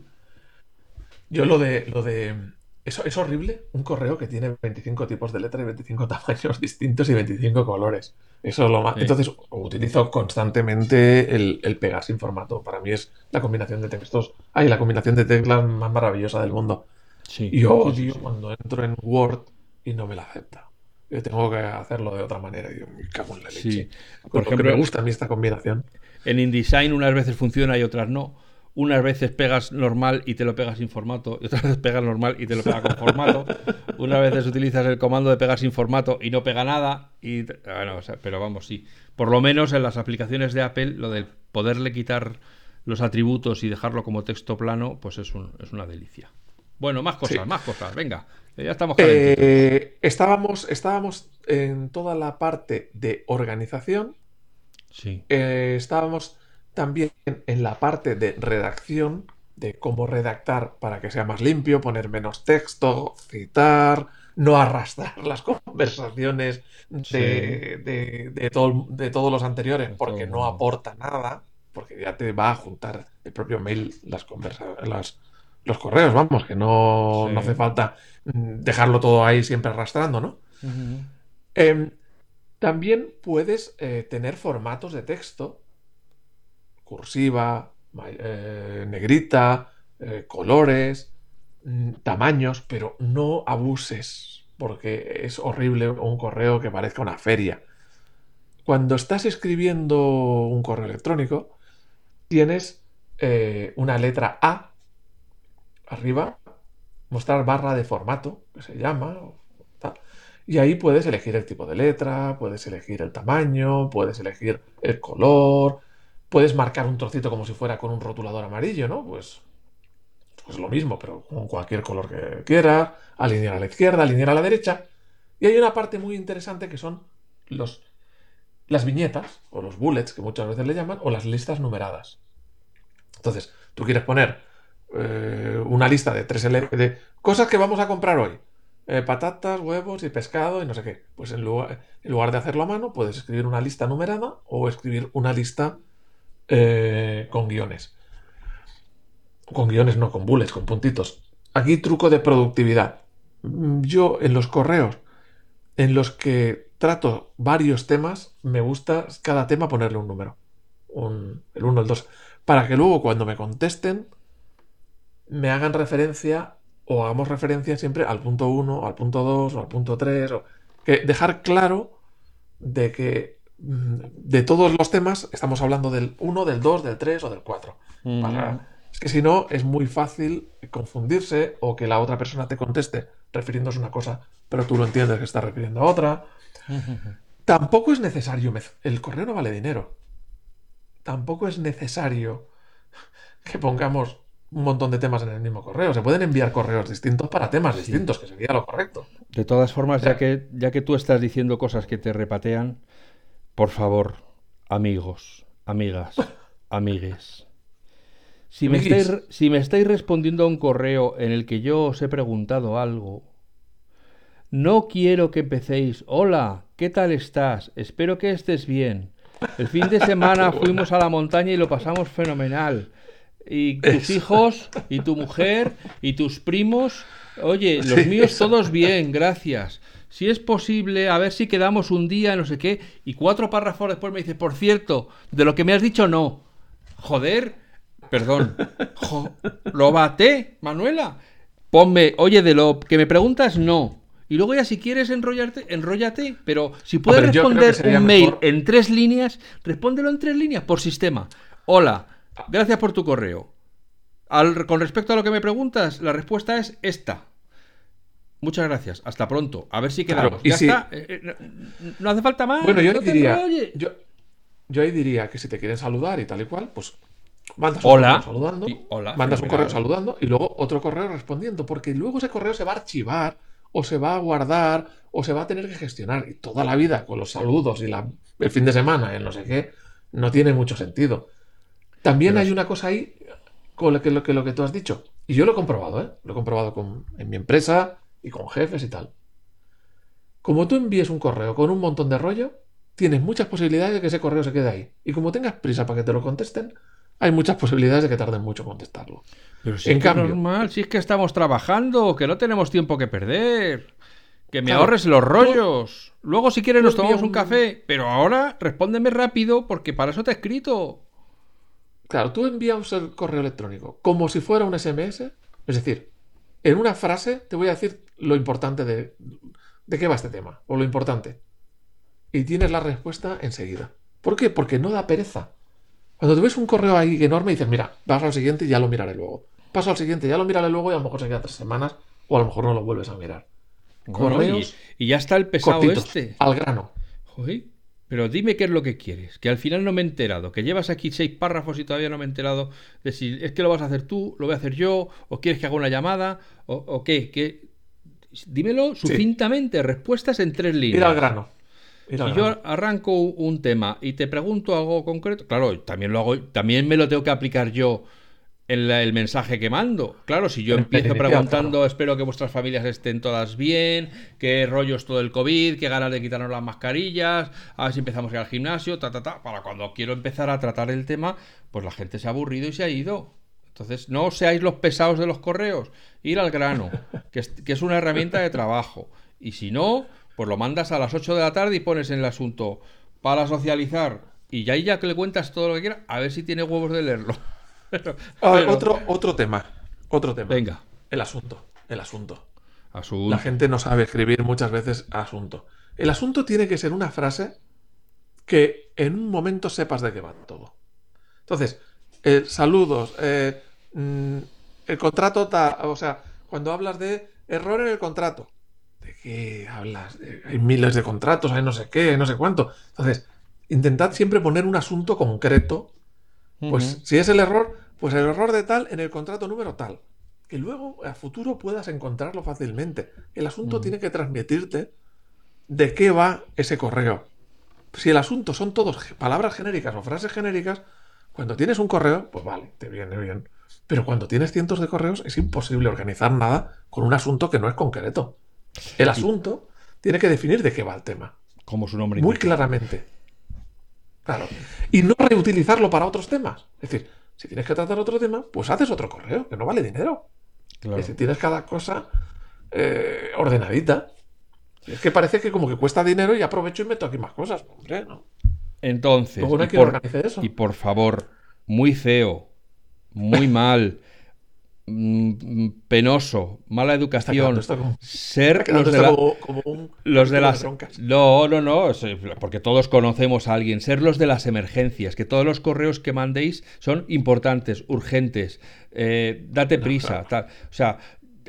Yo lo de, lo de. Eso es horrible, un correo que tiene 25 tipos de letra y 25 tamaños distintos y 25 colores. Eso es lo más. Sí. Entonces, utilizo constantemente el, el pegar sin formato. Para mí es la combinación de textos. Ay, la combinación de teclas más maravillosa del mundo. Sí. Y yo Sí, sí, odio sí. cuando entro en Word y no me la acepta. Yo tengo que hacerlo de otra manera. Y yo me cago en la leche. Sí. Por ejemplo, me gusta a mí esta combinación. En InDesign unas veces funciona y otras no. Unas veces pegas normal y te lo pegas sin formato, y otras veces pegas normal y te lo pega con formato. Unas veces utilizas el comando de pegar sin formato y no pega nada. Y, bueno, o sea, pero vamos, sí. Por lo menos en las aplicaciones de Apple, lo del poderle quitar los atributos y dejarlo como texto plano, pues es, un- es una delicia. Bueno, más cosas, Sí. más cosas. Venga, ya estamos calentitos. Eh, estábamos, estábamos en toda la parte de organización. Sí. Eh, estábamos también en la parte de redacción, de cómo redactar para que sea más limpio, poner menos texto, citar, no arrastrar las conversaciones de, Sí. de- de todo- de todos los anteriores porque no aporta nada, porque ya te va a juntar el propio mail las conversa- las- los correos, vamos, que no, Sí. no hace falta mm, dejarlo todo ahí siempre arrastrando, ¿no? Em, también puedes eh, tener formatos de texto, cursiva, eh, negrita, eh, colores, mm, tamaños, pero no abuses, porque es horrible un correo que parezca una feria. Cuando estás escribiendo un correo electrónico, tienes una letra A arriba, mostrar barra de formato, que se llama. Y ahí puedes elegir el tipo de letra, puedes elegir el tamaño, puedes elegir el color, puedes marcar un trocito como si fuera con un rotulador amarillo, ¿no? Pues, pues lo mismo, pero con cualquier color que quieras, alinear a la izquierda, alinear a la derecha. Y hay una parte muy interesante que son los, las viñetas, o los bullets, que muchas veces le llaman, o las listas numeradas. Entonces, tú quieres poner eh, una lista de tres ele- de cosas que vamos a comprar hoy. Eh, patatas, huevos y pescado y no sé qué. Pues en lugar, en lugar de hacerlo a mano, puedes escribir una lista numerada o escribir una lista eh, con guiones. Con guiones, no, con bullets, con puntitos. Aquí truco de productividad. Mm, Yo en los correos en los que trato varios temas, me gusta cada tema ponerle un número. Un- el 1, el 2. Para que luego cuando me contesten me hagan referencia o hagamos referencia siempre al punto 1, al punto 2 o al punto 3. O... Que dejar claro de que mm, de todos los temas estamos hablando del 1, del 2, del 3 o del 4. Mm. Para- Es que si no, es muy fácil confundirse o que la otra persona te conteste refiriéndose a una cosa, pero tú lo entiendes que está refiriendo a otra. Tampoco es necesario. mez- El correo no vale dinero. Tampoco es necesario que pongamos un montón de temas en el mismo correo. Se pueden enviar correos distintos para temas distintos, que sería lo correcto. De todas formas, ya Ya. que, ya que tú estás diciendo cosas que te repatean, por favor, amigos, amigas, amigues. Si me, estáis, si me estáis respondiendo a un correo en el que yo os he preguntado algo, no quiero que empecéis. Hola, ¿qué tal estás? Espero que estés bien. El fin de semana fuimos a la montaña y lo pasamos fenomenal. Y tus Eso. hijos, y tu mujer, y tus primos. Oye, los Sí, míos eso. todos bien, gracias. Si es posible, a ver si quedamos un día, no sé qué. Y cuatro párrafos después me dice, por cierto, de lo que me has dicho, no. Joder, perdón. Jo, lo bate, Manuela. Ponme, oye, de lo que me preguntas, no. Y luego ya si quieres enrollarte, enróllate. Pero si puedes Hombre, responder un mail en tres líneas, respóndelo en tres líneas por sistema. Hola, gracias por tu correo. Al- con respecto a lo que me preguntas, la respuesta es esta. Muchas gracias. Hasta pronto. A ver si Claro, quedamos. y ya si- está. Eh, eh, no, no hace falta más. Bueno, yo no diría, yo, yo ahí diría que si te quieren saludar y tal y cual, pues mandas un Hola. correo saludando, Y hola, mandas un correo saludando y luego otro correo respondiendo, porque luego ese correo se va a archivar o se va a guardar o se va a tener que gestionar y toda la vida con los saludos y la, el fin de semana, el no sé qué, no tiene mucho sentido. También Pero hay es- una cosa ahí con lo que, lo que, lo que tú has dicho. Y yo lo he comprobado, ¿eh? Lo he comprobado con, en mi empresa y con jefes y tal. Como tú envíes un correo con un montón de rollo, tienes muchas posibilidades de que ese correo se quede ahí. Y como tengas prisa para que te lo contesten, hay muchas posibilidades de que tarden mucho en contestarlo. Pero si en es cambio, normal, si es que estamos trabajando, que no tenemos tiempo que perder. Que me ahorres los rollos. Luego, si quieres, nos tomamos un café. Pero ahora, respóndeme rápido, porque para eso te he escrito. Claro, tú envías el correo electrónico como si fuera un SMS. Es decir, en una frase te voy a decir lo importante de, de qué va este tema, o lo importante. Y tienes la respuesta enseguida. ¿Por qué? Porque no da pereza. Cuando te ves un correo ahí enorme, dices, mira, vas al siguiente y ya lo miraré luego. Paso al siguiente, ya lo miraré luego y a lo mejor se queda tres semanas o a lo mejor no lo vuelves a mirar. Correos. y, ya está el pesado este. Al grano. Joder. Pero dime qué es lo que quieres, que al final no me he enterado, que llevas aquí seis párrafos y todavía no me he enterado de si es que lo vas a hacer tú, lo voy a hacer yo, o quieres que haga una llamada, o, qué, que dímelo sucintamente, respuestas en tres líneas. Ir al grano. si yo arranco un tema y te pregunto algo concreto, claro, también lo hago, también me lo tengo que aplicar yo en el mensaje que mando. Claro, si yo empiezo preguntando, espero que vuestras familias estén todas bien, qué rollo es todo el COVID, qué ganas de quitarnos las mascarillas, a ver si empezamos a ir al gimnasio, ta, ta, ta. Para cuando quiero empezar a tratar el tema, pues la gente se ha aburrido y se ha ido. Entonces, no seáis los pesados de los correos, ir al grano, que es, que es una herramienta de trabajo. Y si no, pues lo mandas a las 8 de la tarde y pones en el asunto para socializar. Y ya ahí ya que le cuentas todo lo que quieras, a ver si tiene huevos de leerlo. Otro, otro tema. Otro tema. Venga. El asunto. El asunto. asunto. La gente no sabe escribir muchas veces asunto. El asunto tiene que ser una frase que en un momento sepas de qué va todo. Entonces, eh, saludos. Eh, mm, el contrato o sea, cuando hablas de error en el contrato, ¿de qué hablas? hay miles de contratos, hay no sé qué, no sé cuánto. Entonces, intentad siempre poner un asunto concreto pues si es el error, pues el error de tal en el contrato número tal. Que luego a futuro puedas encontrarlo fácilmente. El asunto tiene que transmitirte de qué va ese correo. Si el asunto son todos palabras genéricas o frases genéricas, cuando tienes un correo, pues vale, te viene bien. Pero cuando tienes cientos de correos es imposible organizar nada con un asunto que no es concreto. El asunto tiene que definir de qué va el tema. Como su nombre. Muy claramente. Claro. Y no reutilizarlo para otros temas. Es decir, si tienes que tratar otro tema, pues haces otro correo, que no vale dinero. Claro. si tienes cada cosa eh, ordenadita. Es que parece que como que cuesta dinero y aprovecho y meto aquí más cosas. Hombre, ¿no? Entonces, y, por, favor, muy feo, muy mal, Mm, penoso, mala educación, ser los de, los de las no, no, no, porque todos conocemos a alguien, ser los de las emergencias, que todos los correos que mandéis son importantes, urgentes, eh, date prisa, tal. O sea,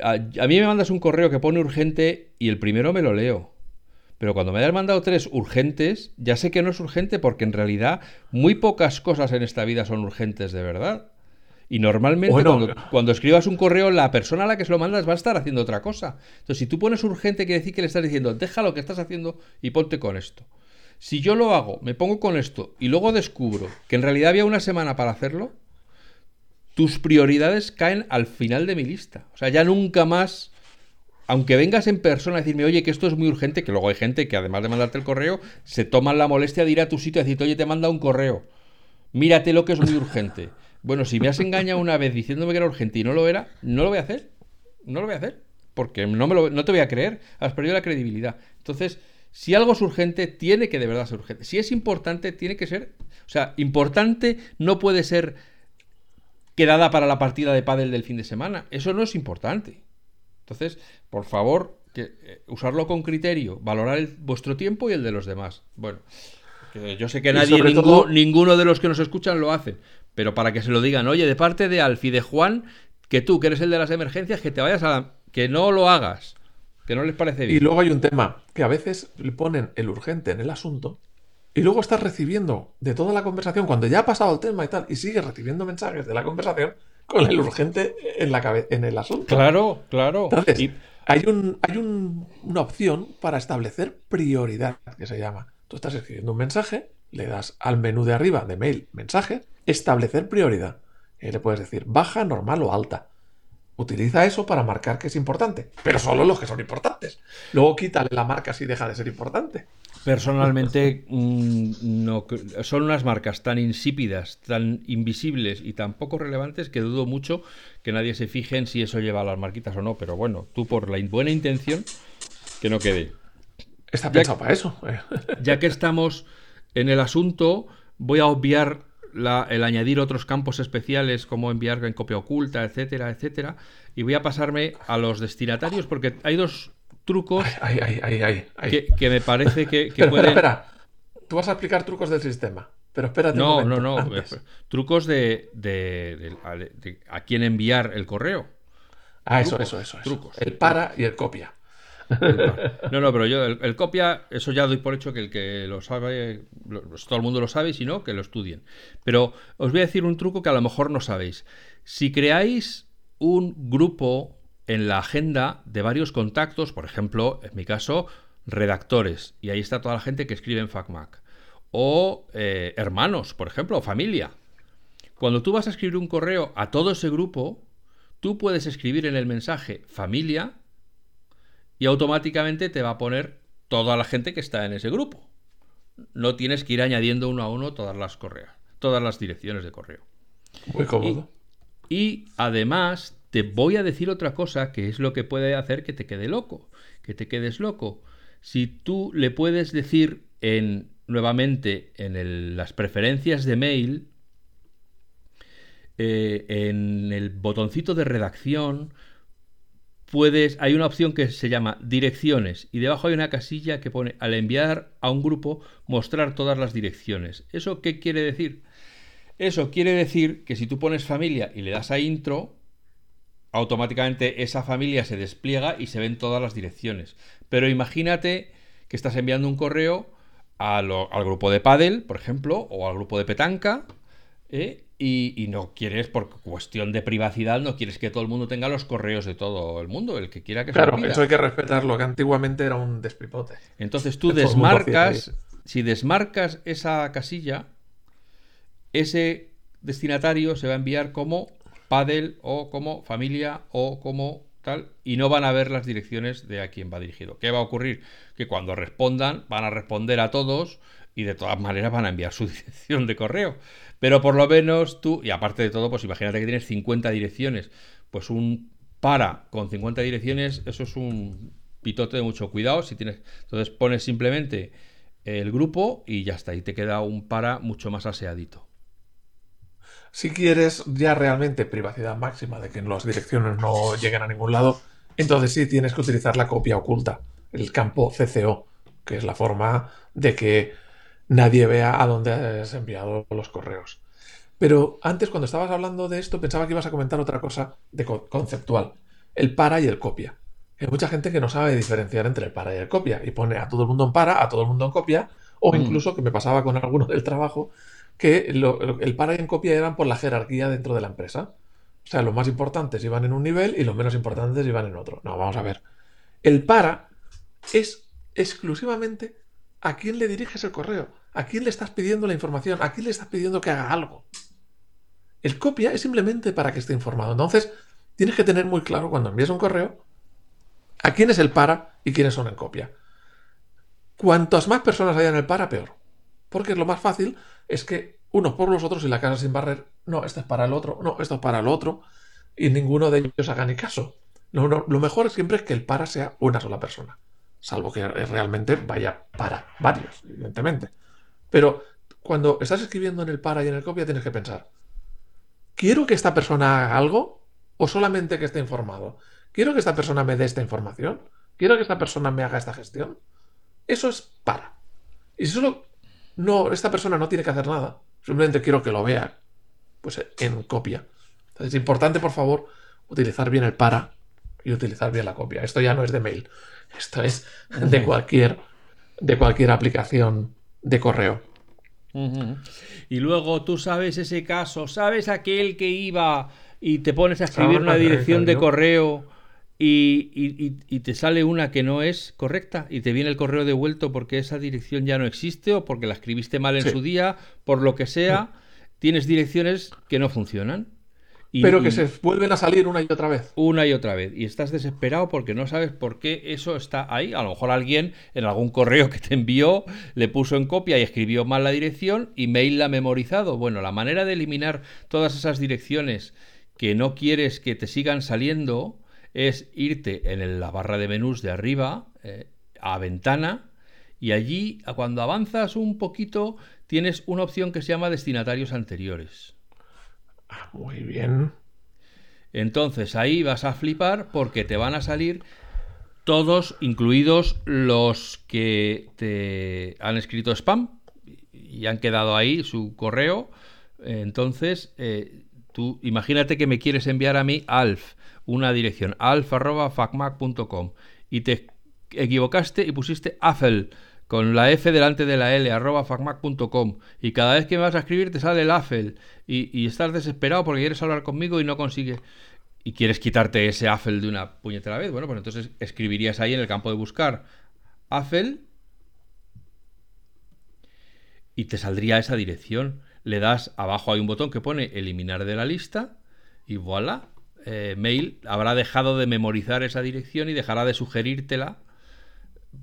a, a, mí me mandas un correo que pone urgente y el primero me lo leo. Pero cuando me hayas mandado tres urgentes, ya sé que no es urgente porque en realidad muy pocas cosas en esta vida son urgentes de verdad. Y normalmente cuando, escribas un correo, la persona a la que se lo mandas va a estar haciendo otra cosa. Entonces, si tú pones urgente, quiere decir que le estás diciendo, deja lo que estás haciendo y ponte con esto. Si yo lo hago, me pongo con esto y luego descubro que en realidad había una semana para hacerlo, tus prioridades caen al final de mi lista. O sea, ya nunca más, aunque vengas en persona a decirme, oye, que esto es muy urgente, que luego hay gente que además de mandarte el correo, se toman la molestia de ir a tu sitio y decirte, oye, te manda un correo. Mírate lo que es muy urgente. Bueno, si me has engañado una vez diciéndome que era urgente y no lo era, no lo voy a hacer. No lo voy a hacer. Porque no, me lo, no te voy a creer. Has perdido la credibilidad. Entonces, si algo es urgente, tiene que de verdad ser urgente. Si es importante, tiene que ser. O sea, importante no puede ser quedada para la partida de pádel del fin de semana. Eso no es importante. Entonces, por favor, que, eh, usarlo con criterio, valorar vuestro tiempo y el de los demás. Bueno, yo sé que nadie, ninguno de los que nos escuchan lo hace, pero para que se lo digan, oye, de parte de Alfi, de Juan, que tú, que eres el de las emergencias, que te vayas a que no lo hagas, que no les parece bien. Y luego hay un tema, que a veces le ponen el urgente en el asunto, y luego estás recibiendo de toda la conversación, cuando ya ha pasado el tema y tal, y sigues recibiendo mensajes de la conversación con el urgente en, la en el asunto. Claro, claro. Entonces, hay, un, hay una opción para establecer prioridad, que se llama. Tú estás escribiendo un mensaje, le das al menú de arriba de mail, mensaje, establecer prioridad. Y le puedes decir baja, normal o alta. Utiliza eso para marcar que es importante, pero solo los que son importantes. Luego quítale la marca si deja de ser importante. Personalmente, mm, no, son unas marcas tan insípidas, tan invisibles y tan poco relevantes que dudo mucho que nadie se fije en si eso lleva a las marquitas o no. Pero bueno, tú por la buena intención, que no quede. Está pensado para eso. Eh. Ya que estamos en el asunto, voy a obviar el añadir otros campos especiales como enviar en copia oculta, etcétera, etcétera. Y voy a pasarme a los destinatarios porque hay dos trucos que, me parece que, pueden... Espera, Tú vas a explicar trucos del sistema. Pero espérate. No, no, no. Trucos de, a quién enviar el correo. Ah, eso, eso, eso, Trucos. El para y el copia. No, no, pero yo el, copia, eso ya doy por hecho que el que lo sabe, pues todo el mundo lo sabe, y si no, que lo estudien. Pero os voy a decir un truco que a lo mejor no sabéis. Si creáis un grupo en la agenda de varios contactos, por ejemplo, en mi caso, redactores, y ahí está toda la gente que escribe en FacMac, o eh, hermanos, por ejemplo, o familia. Cuando tú vas a escribir un correo a todo ese grupo, tú puedes escribir en el mensaje familia y automáticamente te va a poner toda la gente que está en ese grupo. No tienes que ir añadiendo uno a uno todas las correas, todas las direcciones de correo. Muy cómodo. Y, además te voy a decir otra cosa que es lo que puede hacer que te quede loco, que te quedes loco. Si tú le puedes decir en nuevamente en las preferencias de mail, eh, en el botoncito de redacción, puedes, hay una opción que se llama direcciones y debajo hay una casilla que pone al enviar a un grupo mostrar todas las direcciones. ¿Eso qué quiere decir? Eso quiere decir que si tú pones familia y le das a intro, automáticamente esa familia se despliega y se ven todas las direcciones. Pero imagínate que estás enviando un correo al grupo de Paddle, por ejemplo, o al grupo de Petanca, ¿eh? Y, no quieres, por cuestión de privacidad, no quieres que todo el mundo tenga los correos de todo el mundo, el que quiera que Claro, eso hay que respetarlo, que antiguamente era un despipote. Entonces tú desmarcas, si desmarcas esa casilla, ese destinatario se va a enviar como paddle o como familia o como tal, y no van a ver las direcciones de a quién va dirigido. ¿Qué va a ocurrir? Que cuando respondan, van a responder a todos y de todas maneras van a enviar su dirección de correo. Pero por lo menos tú, y aparte de todo, pues imagínate que tienes 50 direcciones, pues un para con 50 direcciones, eso es un pitote de mucho cuidado. Si tienes, entonces pones simplemente el grupo y ya está, y te queda un para mucho más aseadito. Si quieres ya realmente privacidad máxima de que las direcciones no lleguen a ningún lado, entonces sí tienes que utilizar la copia oculta, el campo CCO, que es la forma de que nadie vea a dónde has enviado los correos. Pero antes, cuando estabas hablando de esto, pensaba que ibas a comentar otra cosa de conceptual. El para y el copia. Hay mucha gente que no sabe diferenciar entre el para y el copia y pone a todo el mundo en para, a todo el mundo en copia, o mm. incluso que me pasaba con alguno del trabajo, que el para y en copia eran por la jerarquía dentro de la empresa. O sea, los más importantes iban en un nivel y los menos importantes iban en otro. No, vamos a ver. El para es exclusivamente a quién le diriges el correo. ¿A quién le estás pidiendo la información? ¿A quién le estás pidiendo que haga algo? El copia es simplemente para que esté informado. Entonces, tienes que tener muy claro cuando envías un correo a quién es el para y quiénes son el copia. Cuantas más personas haya en el para, peor. Porque lo más fácil es que unos por los otros y la casa sin barrer, no, esto es para el otro, no, esto es para el otro, y ninguno de ellos haga ni caso. lo mejor siempre es que el para sea una sola persona. Salvo que realmente vaya para varios, evidentemente. Pero cuando estás escribiendo en el para y en el copia tienes que pensar, ¿quiero que esta persona haga algo o solamente que esté informado? ¿Quiero que esta persona me dé esta información? ¿Quiero que esta persona me haga esta gestión? Eso es para. Y si solo no, esta persona no tiene que hacer nada, simplemente quiero que lo vea, pues en copia. Entonces es importante, por favor, utilizar bien el para y utilizar bien la copia. Esto ya no es de mail, esto es de cualquier, de cualquier aplicación de correo. Y luego tú sabes ese caso, sabes aquel que iba y te pones a escribir una dirección de correo y, te sale una que no es correcta y te viene el correo devuelto porque esa dirección ya no existe o porque la escribiste mal en su día, por lo que sea, tienes direcciones que no funcionan. Pero que se vuelven a salir una y otra vez. Una y otra vez. Y estás desesperado porque no sabes por qué eso está ahí. A lo mejor alguien en algún correo que te envió le puso en copia y escribió mal la dirección y mail la ha memorizado. Bueno, la manera de eliminar todas esas direcciones que no quieres que te sigan saliendo es irte en la barra de menús de arriba eh, a ventana y allí cuando avanzas un poquito tienes una opción que se llama destinatarios anteriores. Muy bien. Entonces ahí vas a flipar porque te van a salir todos, incluidos los que te han escrito spam y han quedado ahí su correo. Entonces, eh, tú imagínate que me quieres enviar a mí alf, una dirección, alf.facmac.com y te equivocaste y pusiste afel con la F delante de la L, arroba facmac.com, y cada vez que me vas a escribir te sale el AFEL, y, estás desesperado porque quieres hablar conmigo y no consigues, y quieres quitarte ese AFEL de una puñetera vez, bueno, pues entonces escribirías ahí en el campo de buscar AFEL, y te saldría esa dirección. Le das abajo hay un botón que pone eliminar de la lista, y voilà, eh, mail habrá dejado de memorizar esa dirección y dejará de sugerírtela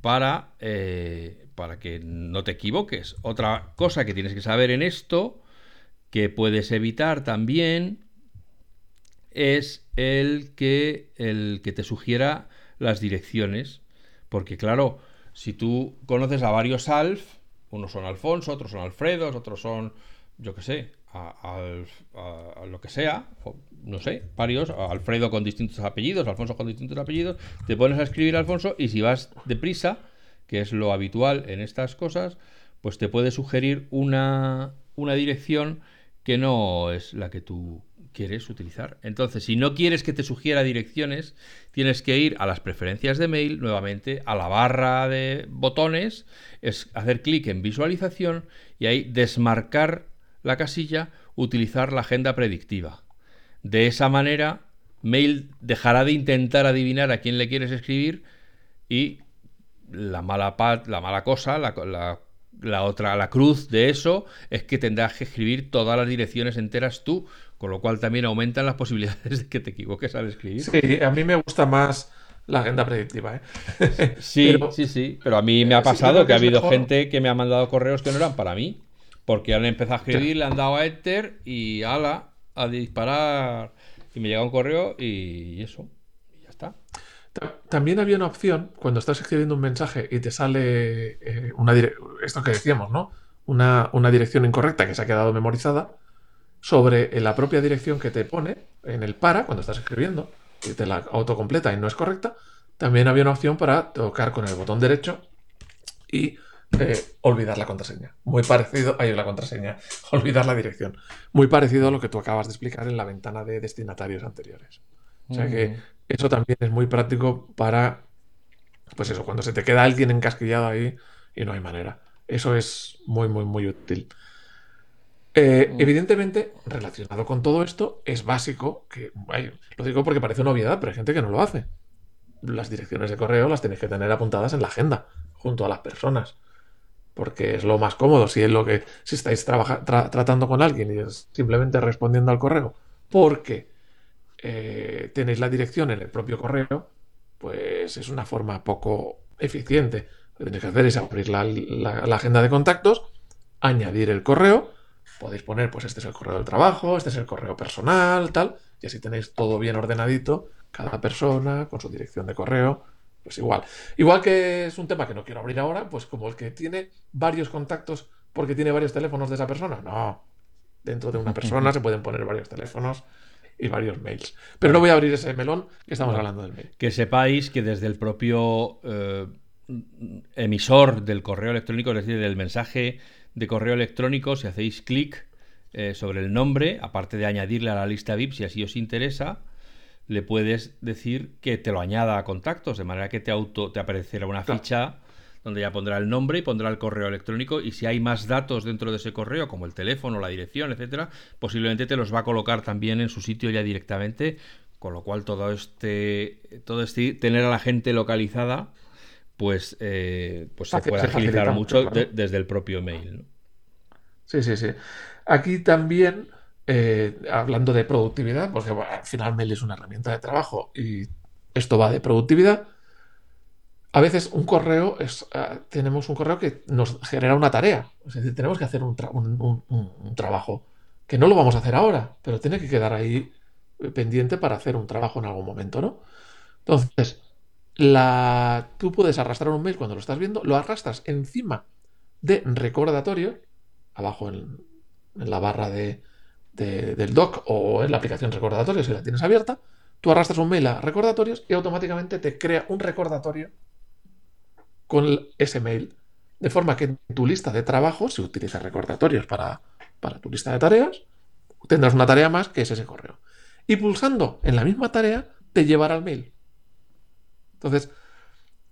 para, eh, para que no te equivoques. Otra cosa que tienes que saber en esto, que puedes evitar también, es el que, el que te sugiera las direcciones. Porque claro, si tú conoces a varios Alf, unos son Alfonso, otros son Alfredo, otros son, yo qué sé, a, lo que sea, no sé, varios, Alfredo con distintos apellidos, Alfonso con distintos apellidos, te pones a escribir Alfonso y si vas deprisa, que es lo habitual en estas cosas, pues te puede sugerir una, una dirección que no es la que tú quieres utilizar. Entonces, si no quieres que te sugiera direcciones, tienes que ir a las preferencias de mail, nuevamente a la barra de botones, es hacer clic en visualización y ahí desmarcar la casilla utilizar la agenda predictiva. De esa manera, Mail dejará de intentar adivinar a quién le quieres escribir y la mala, la mala cosa, la, la, otra, la cruz de eso es que tendrás que escribir todas las direcciones enteras tú, con lo cual también aumentan las posibilidades de que te equivoques al escribir. Sí, a mí me gusta más la agenda predictiva. ¿eh? Sí, sí, sí, pero a mí me ha pasado que ha habido gente que me ha mandado correos que no eran para mí. Porque han empezado a escribir, le han dado a Enter y ala, a disparar. Y me llega un correo y eso. Y ya está. También había una opción cuando estás escribiendo un mensaje y te sale eh, una esto que decíamos, ¿no? Una, una, dirección incorrecta que se ha quedado memorizada sobre la propia dirección que te pone en el para cuando estás escribiendo y te la autocompleta y no es correcta. También había una opción para tocar con el botón derecho y eh, olvidar la contraseña. Muy parecido, ahí la contraseña, olvidar la dirección. Muy parecido a lo que tú acabas de explicar en la ventana de destinatarios anteriores. O sea que eso también es muy práctico para, pues eso, cuando se te queda alguien encasquillado ahí y no hay manera. Eso es muy, muy, muy útil. Eh, evidentemente, relacionado con todo esto, es básico que, lo digo porque parece una obviedad, pero hay gente que no lo hace. Las direcciones de correo las tenéis que tener apuntadas en la agenda, junto a las personas porque es lo más cómodo si es lo que si estáis tratando con alguien y es simplemente respondiendo al correo porque eh, tenéis la dirección en el propio correo pues es una forma poco eficiente. Lo que tenéis que hacer es abrir la, agenda de contactos añadir el correo podéis poner pues este es el correo del trabajo este es el correo personal tal y así tenéis todo bien ordenadito cada persona con su dirección de correo pues igual. Igual que es un tema que no quiero abrir ahora, pues como el que tiene varios contactos porque tiene varios teléfonos de esa persona. No. Dentro de una persona se pueden poner varios teléfonos y varios mails. Pero no voy a abrir ese melón que estamos hablando del mail. Que sepáis que desde el propio eh, emisor del correo electrónico, es decir, del mensaje de correo electrónico, si hacéis clic eh, sobre el nombre, aparte de añadirle a la lista VIP si así os interesa, le puedes decir que te lo añada a contactos, de manera que te auto te aparecerá una ficha donde ya pondrá el nombre y pondrá el correo electrónico y si hay más datos dentro de ese correo, como el teléfono, la dirección, etcétera, posiblemente te los va a colocar también en su sitio ya directamente, con lo cual todo este todo este tener a la gente localizada pues eh, pues se puede agilizar mucho desde el propio mail. Sí, sí, sí. Aquí también eh, hablando de productividad, porque al final Mail es una herramienta de trabajo y esto va de productividad, a veces un correo es, eh, tenemos un correo que nos genera una tarea. Es decir, tenemos que hacer un, trabajo que no lo vamos a hacer ahora, pero tiene que quedar ahí eh, pendiente para hacer un trabajo en algún momento, ¿no? Entonces, la, tú puedes arrastrar un mail cuando lo estás viendo, lo arrastras encima de recordatorio, abajo en, la barra de, del doc o en la aplicación recordatorio si la tienes abierta, tú arrastras un mail a recordatorios y automáticamente te crea un recordatorio con ese mail. De forma que en tu lista de trabajo, si utilizas recordatorios para, para tu lista de tareas, tendrás una tarea más que es ese correo. Y pulsando en la misma tarea, te llevará al mail. Entonces,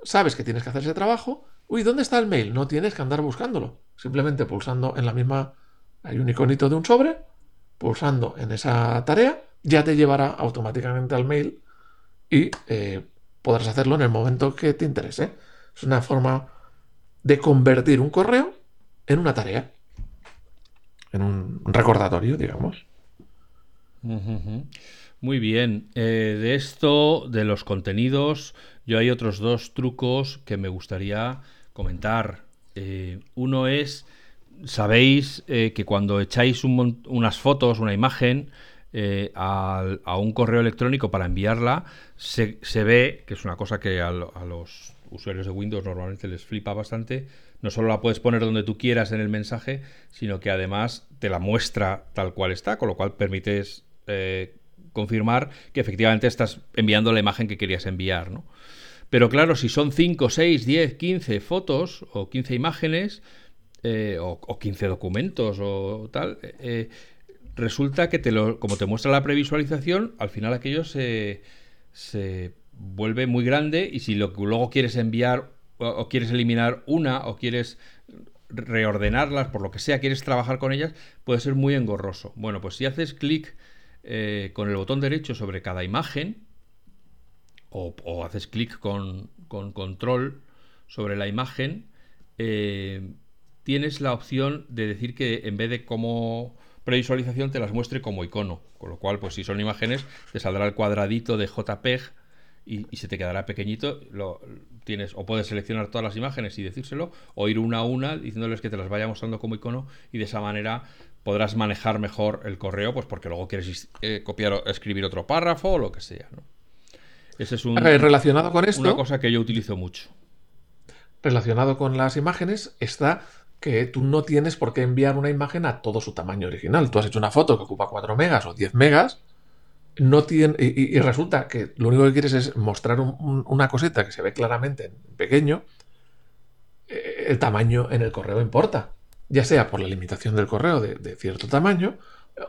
sabes que tienes que hacer ese trabajo. Uy, ¿dónde está el mail? No tienes que andar buscándolo. Simplemente pulsando en la misma. Hay un iconito de un sobre. Pulsando en esa tarea, ya te llevará automáticamente al mail y eh, podrás hacerlo en el momento que te interese. Es una forma de convertir un correo en una tarea, en un recordatorio, digamos. Muy bien. Eh, de esto, de los contenidos, yo hay otros dos trucos que me gustaría comentar. Eh, uno es, sabéis eh, que cuando echáis unas fotos, una imagen, a, un correo electrónico para enviarla, se, ve, que es una cosa que a los usuarios de Windows normalmente les flipa bastante, no solo la puedes poner donde tú quieras en el mensaje, sino que además te la muestra tal cual está, con lo cual permites eh, confirmar que efectivamente estás enviando la imagen que querías enviar, ¿no? Pero claro, si son 5, 6, 10, 15 fotos o 15 imágenes eh, o, 15 documentos o tal, eh, resulta que te como te muestra la previsualización, al final aquello se, vuelve muy grande y si luego quieres enviar o, quieres eliminar una o quieres reordenarlas, por lo que sea, quieres trabajar con ellas, puede ser muy engorroso. Bueno, pues si haces clic eh, con el botón derecho sobre cada imagen o, haces clic con, control sobre la imagen, eh, tienes la opción de decir que en vez de como previsualización te las muestre como icono. Con lo cual, pues si son imágenes, te saldrá el cuadradito de JPEG y, se te quedará pequeñito. Lo, tienes, o puedes seleccionar todas las imágenes y decírselo, o ir una a una diciéndoles que te las vaya mostrando como icono y de esa manera podrás manejar mejor el correo, pues porque luego quieres eh, copiar o escribir otro párrafo o lo que sea. ¿no? Ese es un, relacionado con esto, una cosa que yo utilizo mucho. Relacionado con las imágenes está que tú no tienes por qué enviar una imagen a todo su tamaño original. Tú has hecho una foto que ocupa 4 megas o 10 megas no tiene, y, resulta que lo único que quieres es mostrar una coseta que se ve claramente en pequeño, eh, el tamaño en el correo importa. Ya sea por la limitación del correo de, cierto tamaño,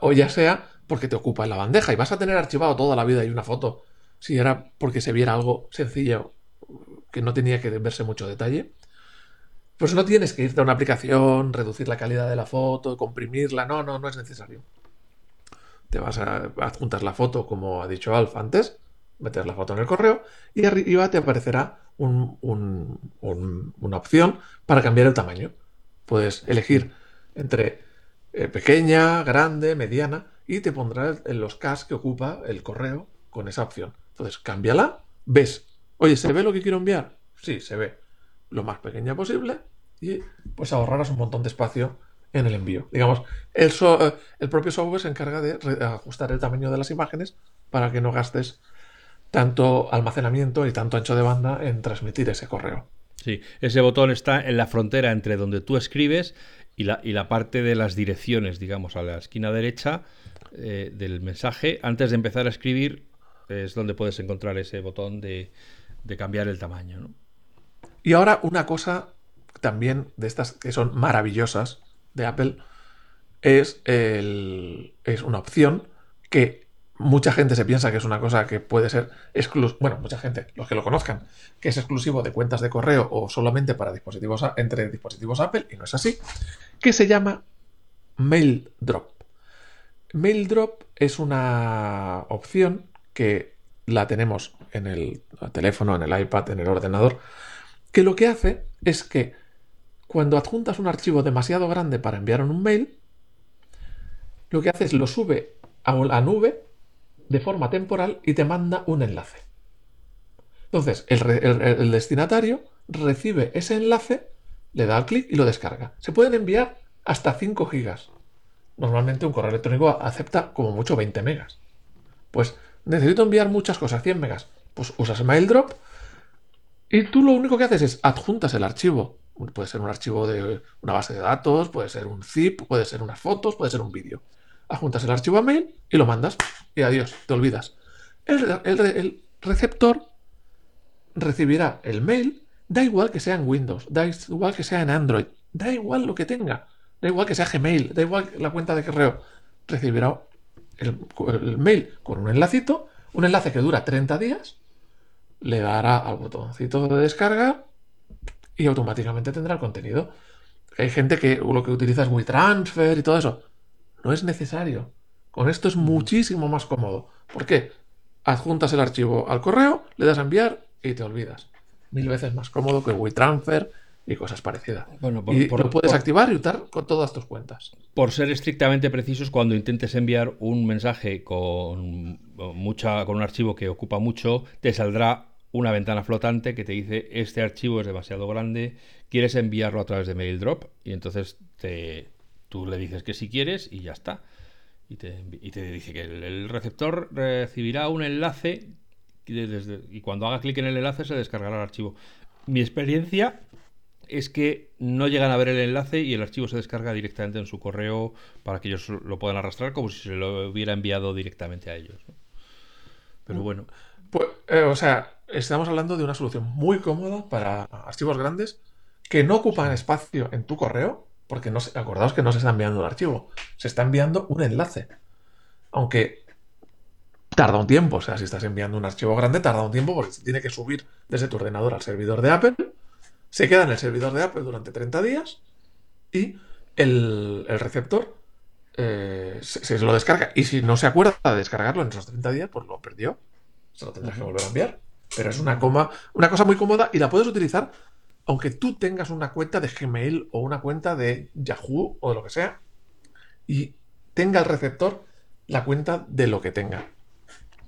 o ya sea porque te ocupa en la bandeja y vas a tener archivado toda la vida y una foto si era porque se viera algo sencillo que no tenía que verse mucho detalle. Pues no tienes que irte a una aplicación, reducir la calidad de la foto, comprimirla, no, no, no es necesario te vas a adjuntar la foto, como ha dicho Alf antes, meter la foto en el correo y arriba te aparecerá una opción para cambiar el tamaño. Puedes elegir entre eh, pequeña, grande, mediana y te pondrá en los cas que ocupa el correo con esa opción. Entonces, cámbiala, ves, oye, ¿se ve lo que quiero enviar? Sí, se ve lo más pequeña posible y pues ahorrarás un montón de espacio en el envío. Digamos, el, eh, propio software se encarga de ajustar el tamaño de las imágenes para que no gastes tanto almacenamiento y tanto ancho de banda en transmitir ese correo. Sí, ese botón está en la frontera entre donde tú escribes y la, parte de las direcciones, digamos, a la esquina derecha eh, del mensaje. Antes de empezar a escribir es donde puedes encontrar ese botón de, de cambiar el tamaño. Y ahora una cosa también de estas que son maravillosas, de Apple es, es una opción que mucha gente se piensa que es una cosa que puede ser exclusiva, bueno, mucha gente, los que lo conozcan, que es exclusivo de cuentas de correo o solamente para dispositivos entre dispositivos Apple, y no es así, que se llama Mail Drop. Mail Drop es una opción que la tenemos en el teléfono, en el iPad, en el ordenador, que lo que hace es que cuando adjuntas un archivo demasiado grande para enviar en un mail, lo que hace es lo sube a la nube de forma temporal y te manda un enlace. Entonces, el, destinatario recibe ese enlace, le da clic y lo descarga. Se pueden enviar hasta 5 gigas. Normalmente un correo electrónico acepta como mucho 20 megas. Pues necesito enviar muchas cosas, 100 megas. Pues usas MailDrop y tú lo único que haces es adjuntas el archivo. Puede ser un archivo de una base de datos, puede ser un zip, puede ser unas fotos, puede ser un vídeo. Adjuntas el archivo a mail y lo mandas. Y adiós, te olvidas. El, receptor recibirá el mail, da igual que sea en Windows, da igual que sea en Android, da igual lo que tenga, da igual que sea Gmail, da igual la cuenta de correo, recibirá el, el mail con un enlacito, un enlace que dura 30 días, le dará al botoncito de descarga y automáticamente tendrá el contenido. Hay gente que lo que utiliza es WeTransfer y todo eso. No es necesario. Con esto es muchísimo más cómodo. ¿Por qué? Adjuntas el archivo al correo, le das a enviar y te olvidas. Mil veces más cómodo que WeTransfer y cosas parecidas. Bueno, y lo puedes activar y usar con todas tus cuentas. Por ser estrictamente precisos, cuando intentes enviar un mensaje con mucha, con un archivo que ocupa mucho, te saldrá una ventana flotante que te dice este archivo es demasiado grande, quieres enviarlo a través de MailDrop y entonces te, tú le dices que si quieres y ya está. Y te, dice que el, receptor recibirá un enlace y cuando haga clic en el enlace se descargará el archivo. Mi experiencia es que no llegan a ver el enlace y el archivo se descarga directamente en su correo para que ellos lo puedan arrastrar como si se lo hubiera enviado directamente a ellos. Pero mm. bueno. Pues, eh, o sea, estamos hablando de una solución muy cómoda para archivos grandes que no ocupan espacio en tu correo, porque no acordaos que no se está enviando un archivo, se está enviando un enlace. Aunque tarda un tiempo, o sea, si estás enviando un archivo grande, tarda un tiempo porque se tiene que subir desde tu ordenador al servidor de Apple, se queda en el servidor de Apple durante 30 días y el, receptor eh, se, lo descarga. Y si no se acuerda de descargarlo en esos 30 días, pues lo perdió. Se lo tendrás que volver a enviar. Pero es una, coma, una cosa muy cómoda y la puedes utilizar aunque tú tengas una cuenta de Gmail o una cuenta de Yahoo o de lo que sea y tenga el receptor la cuenta de lo que tenga.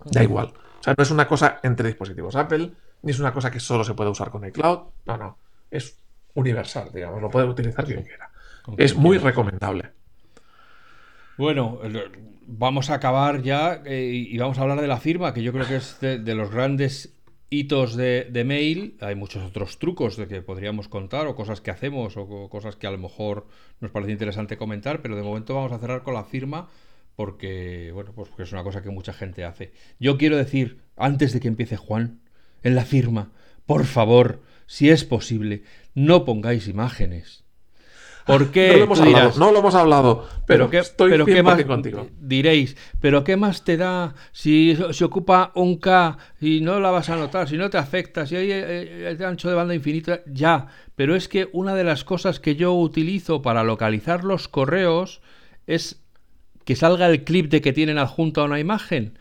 Da igual. O sea, no es una cosa entre dispositivos Apple, ni es una cosa que solo se puede usar con iCloud. No, no. Es universal, digamos. Lo puede utilizar quien quiera. Es muy recomendable. Bueno, vamos a acabar ya eh, y vamos a hablar de la firma, que yo creo que es de los grandes hitos de, mail, hay muchos otros trucos de que podríamos contar o cosas que hacemos o cosas que a lo mejor nos parece interesante comentar, pero de momento vamos a cerrar con la firma porque, bueno, pues porque es una cosa que mucha gente hace. Yo quiero decir, antes de que empiece Juan, en la firma, por favor, si es posible, no pongáis imágenes. ¿Por qué? No lo hemos, hablado, no lo hemos hablado, pero, qué, estoy pero qué más, contigo. Diréis, pero ¿qué más te da si se ocupa un K y no la vas a notar, si no te afecta, si hay el eh, eh, ancho de banda infinito? Ya, pero es que una de las cosas que yo utilizo para localizar los correos es que salga el clip de que tienen adjunta una imagen.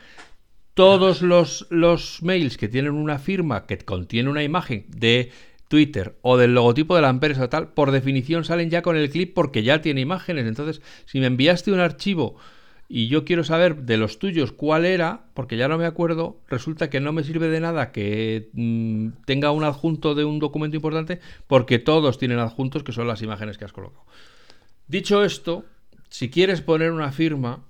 Todos los, los mails que tienen una firma que contiene una imagen de Twitter o del logotipo de la empresa o tal, por definición salen ya con el clip porque ya tiene imágenes. Entonces, si me enviaste un archivo y yo quiero saber de los tuyos cuál era, porque ya no me acuerdo, resulta que no me sirve de nada que mm, tenga un adjunto de un documento importante, porque todos tienen adjuntos que son las imágenes que has colocado. Dicho esto, si quieres poner una firma,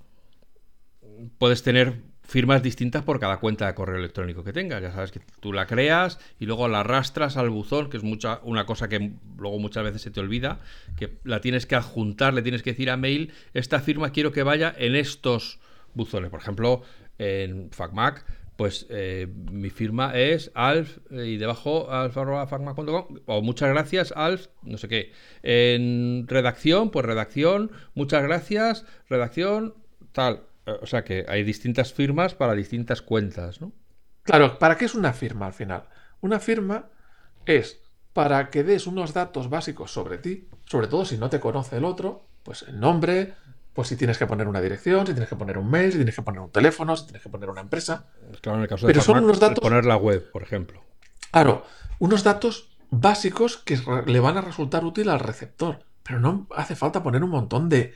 puedes tener firmas distintas por cada cuenta de correo electrónico que tengas. Ya sabes que tú la creas y luego la arrastras al buzón, que es mucha, una cosa que luego muchas veces se te olvida, que la tienes que adjuntar, le tienes que decir a mail, esta firma quiero que vaya en estos buzones. Por ejemplo, en FacMac, pues eh, mi firma es alf eh, y debajo alf.facmac.com o muchas gracias alf, no sé qué. En redacción, pues redacción, muchas gracias, redacción, tal o sea que hay distintas firmas para distintas cuentas, ¿no? Claro, ¿para qué es una firma al final? Una firma es para que des unos datos básicos sobre ti, sobre todo si no te conoce el otro, pues el nombre, pues si tienes que poner una dirección, si tienes que poner un mail, si tienes que poner un teléfono, si tienes que poner una empresa. Claro, en el caso de Pero son unos datos... poner la web, por ejemplo. Claro, unos datos básicos que le van a resultar útil al receptor. Pero no hace falta poner un montón de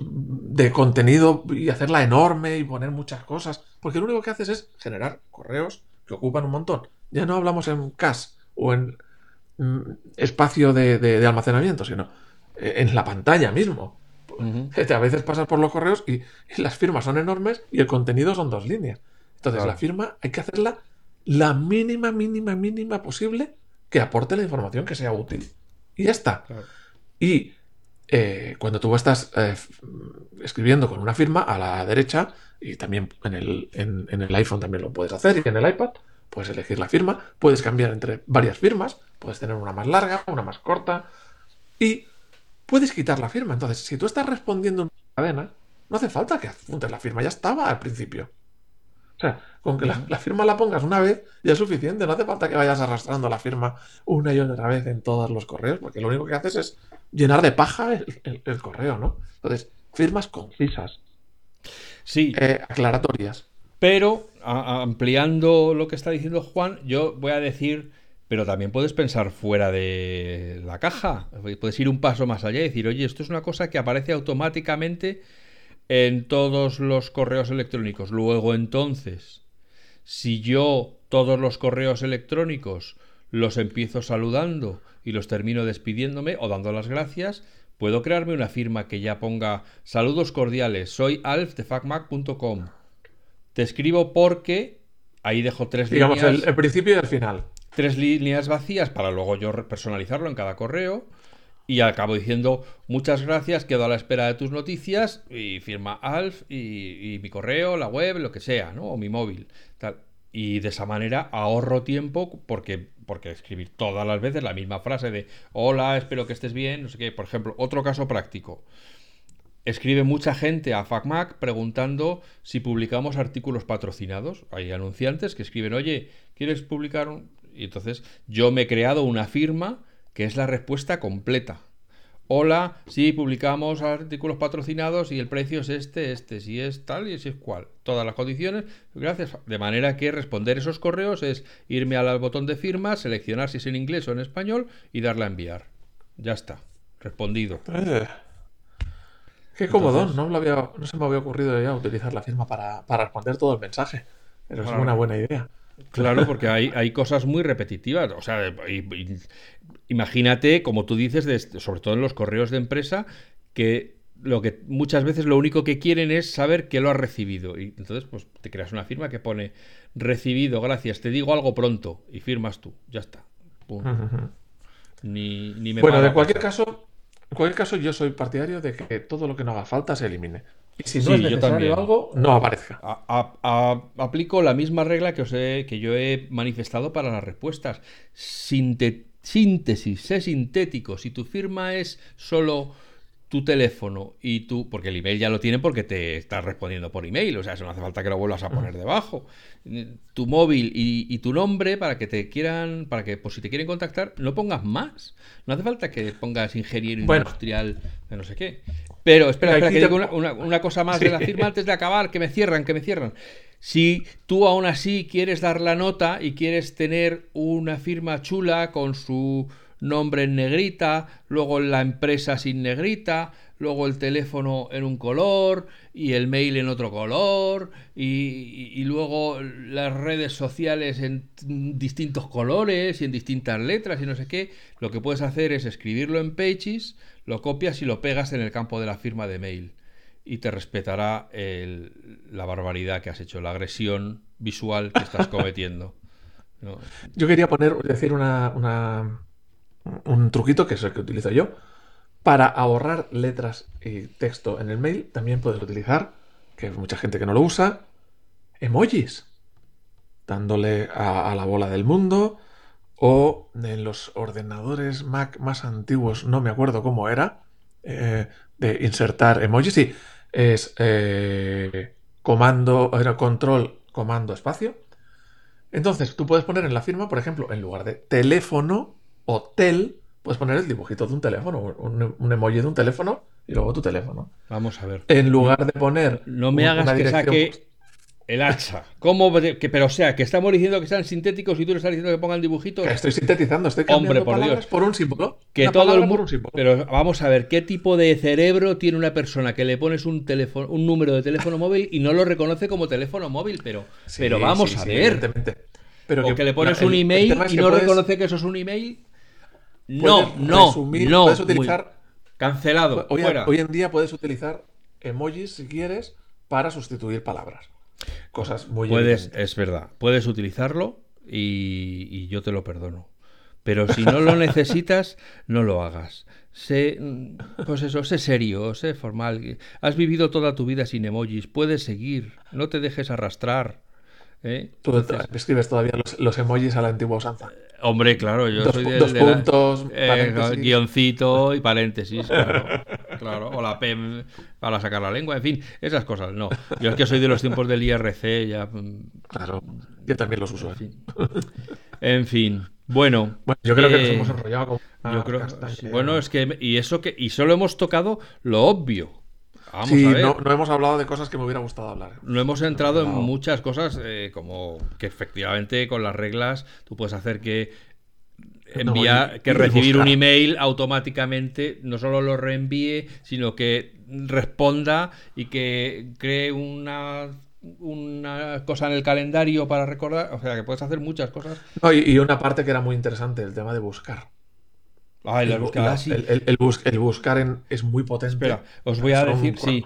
de contenido y hacerla enorme y poner muchas cosas. Porque lo único que haces es generar correos que ocupan un montón. Ya no hablamos en cache o en mm, espacio de, almacenamiento, sino eh, en la pantalla mismo. A veces pasas por los correos y, las firmas son enormes y el contenido son dos líneas. Entonces la firma hay que hacerla la mínima, mínima, mínima posible que aporte la información que sea útil. Y ya está. Y eh, cuando tú estás eh, escribiendo con una firma a la derecha, y también en el, en, el, iPhone también lo puedes hacer, y en el iPad puedes elegir la firma, puedes cambiar entre varias firmas, puedes tener una más larga, una más corta, y puedes quitar la firma. Entonces, si tú estás respondiendo una cadena, no hace falta que apuntes la firma, ya estaba al principio. O sea, con que la, firma la pongas una vez ya es suficiente. No hace falta que vayas arrastrando la firma una y otra vez en todos los correos, porque lo único que haces es llenar de paja el, correo, ¿no? Entonces, firmas concisas. Sí. Eh, aclaratorias. Pero, ampliando lo que está diciendo Juan, yo voy a decir, pero también puedes pensar fuera de la caja. Puedes ir un paso más allá y decir, oye, esto es una cosa que aparece automáticamente en todos los correos electrónicos. Luego entonces, si yo todos los correos electrónicos los empiezo saludando y los termino despidiéndome o dando las gracias, puedo crearme una firma que ya ponga saludos cordiales, soy alf de facmac.com. Te escribo porque ahí dejo tres Digamos, líneas. Digamos, el, principio y el final. Tres líneas vacías para luego yo personalizarlo en cada correo y acabo diciendo muchas gracias, quedo a la espera de tus noticias y firma Alf y, mi correo, la web, lo que sea, ¿no? O mi móvil. Tal. Y de esa manera ahorro tiempo porque, porque escribir todas las veces la misma frase de hola, espero que estés bien, no sé qué. Por ejemplo, otro caso práctico. Escribe mucha gente a FacMac preguntando si publicamos artículos patrocinados. Hay anunciantes que escriben, oye, ¿quieres publicar un...? Y entonces yo me he creado una firma que es la respuesta completa. Hola, sí, publicamos artículos patrocinados y el precio es este, este, si es tal y si es cual. Todas las condiciones, gracias. De manera que responder esos correos es irme al botón de firma, seleccionar si es en inglés o en español y darle a enviar. Ya está, respondido. Eh, qué cómodo, no, no, se me había ocurrido ya utilizar la firma para, responder todo el mensaje. Pero es una buena idea. Claro, porque hay, hay, cosas muy repetitivas. O sea, imagínate, como tú dices, sobre todo en los correos de empresa, que lo que muchas veces lo único que quieren es saber que lo has recibido. Y entonces, pues te creas una firma que pone recibido, gracias, te digo algo pronto, y firmas tú. Ya está. Ni, me bueno, de cualquier caso, en cualquier caso, yo soy partidario de que todo lo que no haga falta se elimine. Si no es necesario algo, no aparezca. aplico la misma regla que, os he, que yo he manifestado para las respuestas. síntesis, sé sintético. Si tu firma es solo tu teléfono y tú, porque el email ya lo tiene porque te estás respondiendo por email, o sea, eso no hace falta que lo vuelvas a poner debajo. Tu móvil y, tu nombre para que te quieran, para que, por si te quieren contactar, no pongas más. No hace falta que pongas ingeniero industrial de no sé qué. Pero espera, espera, que digo una, cosa más de la firma antes de acabar, que me cierran, que me cierran. Si tú aún así quieres dar la nota y quieres tener una firma chula con su nombre en negrita, luego la empresa sin negrita, luego el teléfono en un color y el mail en otro color y, luego las redes sociales en distintos colores y en distintas letras y no sé qué, lo que puedes hacer es escribirlo en Pages, lo copias y lo pegas en el campo de la firma de mail y te respetará la barbaridad que has hecho, la agresión visual que estás cometiendo. Yo quería poner, decir una un truquito que es el que utilizo yo. Para ahorrar letras y texto en el mail, también puedes utilizar, que hay mucha gente que no lo usa, emojis. Dándole a, la bola del mundo o en los ordenadores Mac más antiguos, no me acuerdo cómo era, eh, de insertar emojis. Sí, es eh, comando, era control, comando, espacio. Entonces, tú puedes poner en la firma, por ejemplo, en lugar de teléfono, hotel, puedes poner el dibujito de un teléfono, un, emoji de un teléfono y luego tu teléfono. Vamos a ver. En lugar de poner. No me hagas que saque el hacha. ¿Cómo, que, pero o sea, que estamos diciendo que sean sintéticos y tú le estás diciendo que pongan dibujitos. Que estoy sintetizando, estoy cambiando Hombre, por palabras Dios. por un símbolo. Que todo el mundo. Pero vamos a ver, ¿qué tipo de cerebro tiene una persona que le pones un teléfono, un número de teléfono móvil y no lo reconoce como teléfono móvil? Pero, pero vamos a ver. Pero o que, le pones un email y no reconoce que eso es un email. No, no, no. Puedes utilizar. Cancelado. Hoy, hoy en día puedes utilizar emojis si quieres para sustituir palabras. Cosas muy Puedes, es verdad, puedes utilizarlo y, yo te lo perdono. Pero si no lo necesitas, no lo hagas. Sé, pues eso, sé serio, sé formal. Has vivido toda tu vida sin emojis, puedes seguir, no te dejes arrastrar. ¿eh? Tú escribes todavía los, emojis a la antigua usanza. Hombre, claro, yo soy de, dos puntos, eh, guioncito y paréntesis, claro, claro, o la P para sacar la lengua, en fin, esas cosas, no. Yo es que soy de los tiempos del IRC, ya... Mm, claro, yo también los uso. En fin, en fin. bueno... yo creo que nos eh, hemos enrollado yo creo, Bueno, es que... Y eso que... Y solo hemos tocado lo obvio. Vamos sí, a ver. No, no, hemos hablado de cosas que me hubiera gustado hablar. No hemos entrado en muchas cosas, eh, como que efectivamente con las reglas tú puedes hacer que enviar, que recibir un email automáticamente no solo lo reenvíe, sino que responda y que cree una una cosa en el calendario para recordar, o sea que puedes hacer muchas cosas. y, una parte que era muy interesante, el tema de buscar. El, buscar es muy potente. Espera, os voy a decir, sí.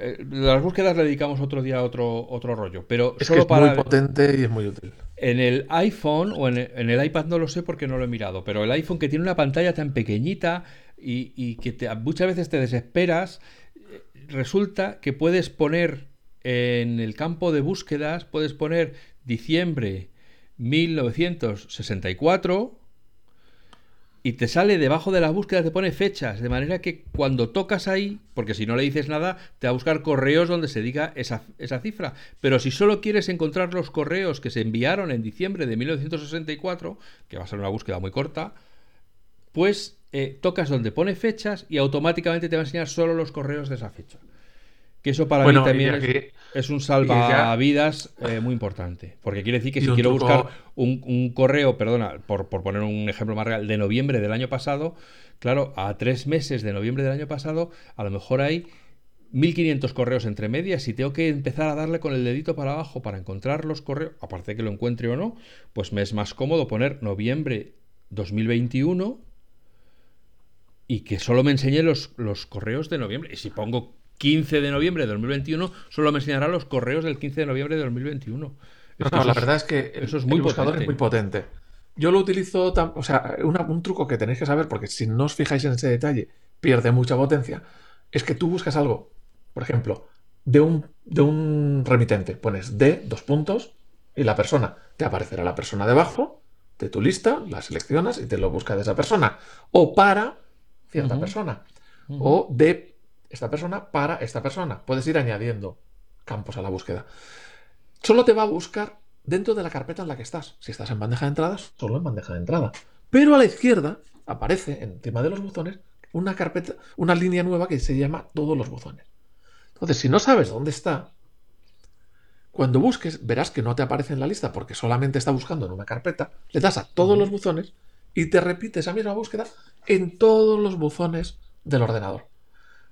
Eh, las búsquedas le dedicamos otro día a otro, otro rollo, pero es solo para... muy potente y es muy útil. En el iPhone o en el, iPad no lo sé porque no lo he mirado, pero el iPhone que tiene una pantalla tan pequeñita y, que muchas veces te desesperas, eh, resulta que puedes poner en el campo de búsquedas, puedes poner diciembre 1964 y te sale debajo de la búsqueda, te pone fechas, de manera que cuando tocas ahí, porque si no le dices nada, te va a buscar correos donde se diga esa, cifra. Pero si solo quieres encontrar los correos que se enviaron en diciembre de 1964, que va a ser una búsqueda muy corta, pues eh, tocas donde pone fechas y automáticamente te va a enseñar solo los correos de esa fecha. Eso para mí también es, un salvavidas eh, muy importante. Porque quiere decir que si quiero buscar un, correo, perdona, por, poner un ejemplo más real, de noviembre del año pasado, claro, a tres meses de noviembre del año pasado, a lo mejor hay 1500 correos entre medias y tengo que empezar a darle con el dedito para abajo para encontrar los correos, aparte de que lo encuentre o no, pues me es más cómodo poner noviembre 2021 y que solo me enseñe los, los correos de noviembre. Y si pongo 15 de noviembre de 2021, solo me enseñará los correos del 15 de noviembre de 2021. No, la verdad es que eso es muy el buscador es muy potente. Yo lo utilizo, o sea, un truco que tenéis que saber, porque si no os fijáis en ese detalle, pierde mucha potencia, es que tú buscas algo, por ejemplo, de un, de un remitente, pones de dos puntos y la persona, te aparecerá la persona debajo de tu lista, la seleccionas y te lo busca de esa persona, o para cierta persona, o de esta persona para esta persona. Puedes ir añadiendo campos a la búsqueda. Solo te va a buscar dentro de la carpeta en la que estás. Si estás en bandeja de entradas, solo en bandeja de entrada. Pero a la izquierda aparece encima de los buzones una carpeta, una línea nueva que se llama todos los buzones. Entonces, si no sabes dónde está, cuando busques verás que no te aparece en la lista porque solamente está buscando en una carpeta, le das a todos los buzones y te repite esa misma búsqueda en todos los buzones del ordenador.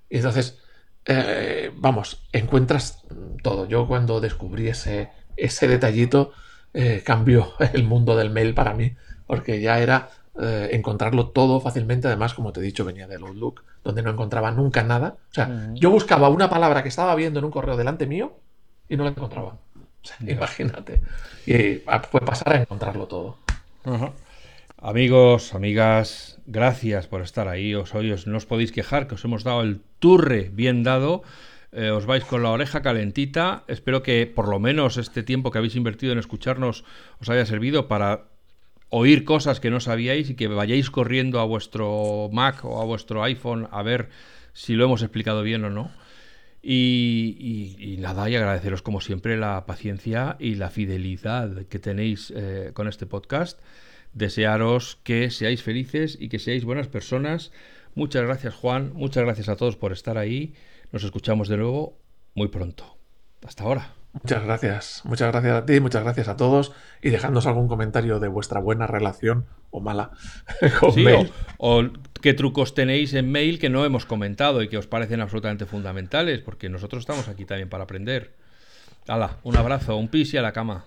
Y entonces, eh, vamos, encuentras todo. Yo cuando descubrí ese, ese detallito, eh, cambió el mundo del mail para mí, porque ya era eh, encontrarlo todo fácilmente. Además, como te he dicho, venía del Outlook, donde no encontraba nunca nada. O sea, yo buscaba una palabra que estaba viendo en un correo delante mío y no la encontraba. imagínate. Y fue pasar a encontrarlo todo. Amigos, amigas, gracias por estar ahí. Os, hoy no os podéis quejar, que os hemos dado el turre bien dado. Eh, os vais con la oreja calentita. Espero que por lo menos este tiempo que habéis invertido en escucharnos os haya servido para oír cosas que no sabíais y que vayáis corriendo a vuestro Mac o a vuestro iPhone a ver si lo hemos explicado bien o no. Y, nada, y agradeceros como siempre la paciencia y la fidelidad que tenéis eh, con este podcast desearos que seáis felices y que seáis buenas personas. Muchas gracias Juan, muchas gracias a todos por estar ahí. Nos escuchamos de nuevo muy pronto. Hasta ahora. Muchas gracias. Muchas gracias a ti, muchas gracias a todos. Y dejadnos algún comentario de vuestra buena relación o mala con Sí, mail. o, o qué trucos tenéis en mail que no hemos comentado y que os parecen absolutamente fundamentales, porque nosotros estamos aquí también para aprender. Hala, un abrazo, un pis y a la cama.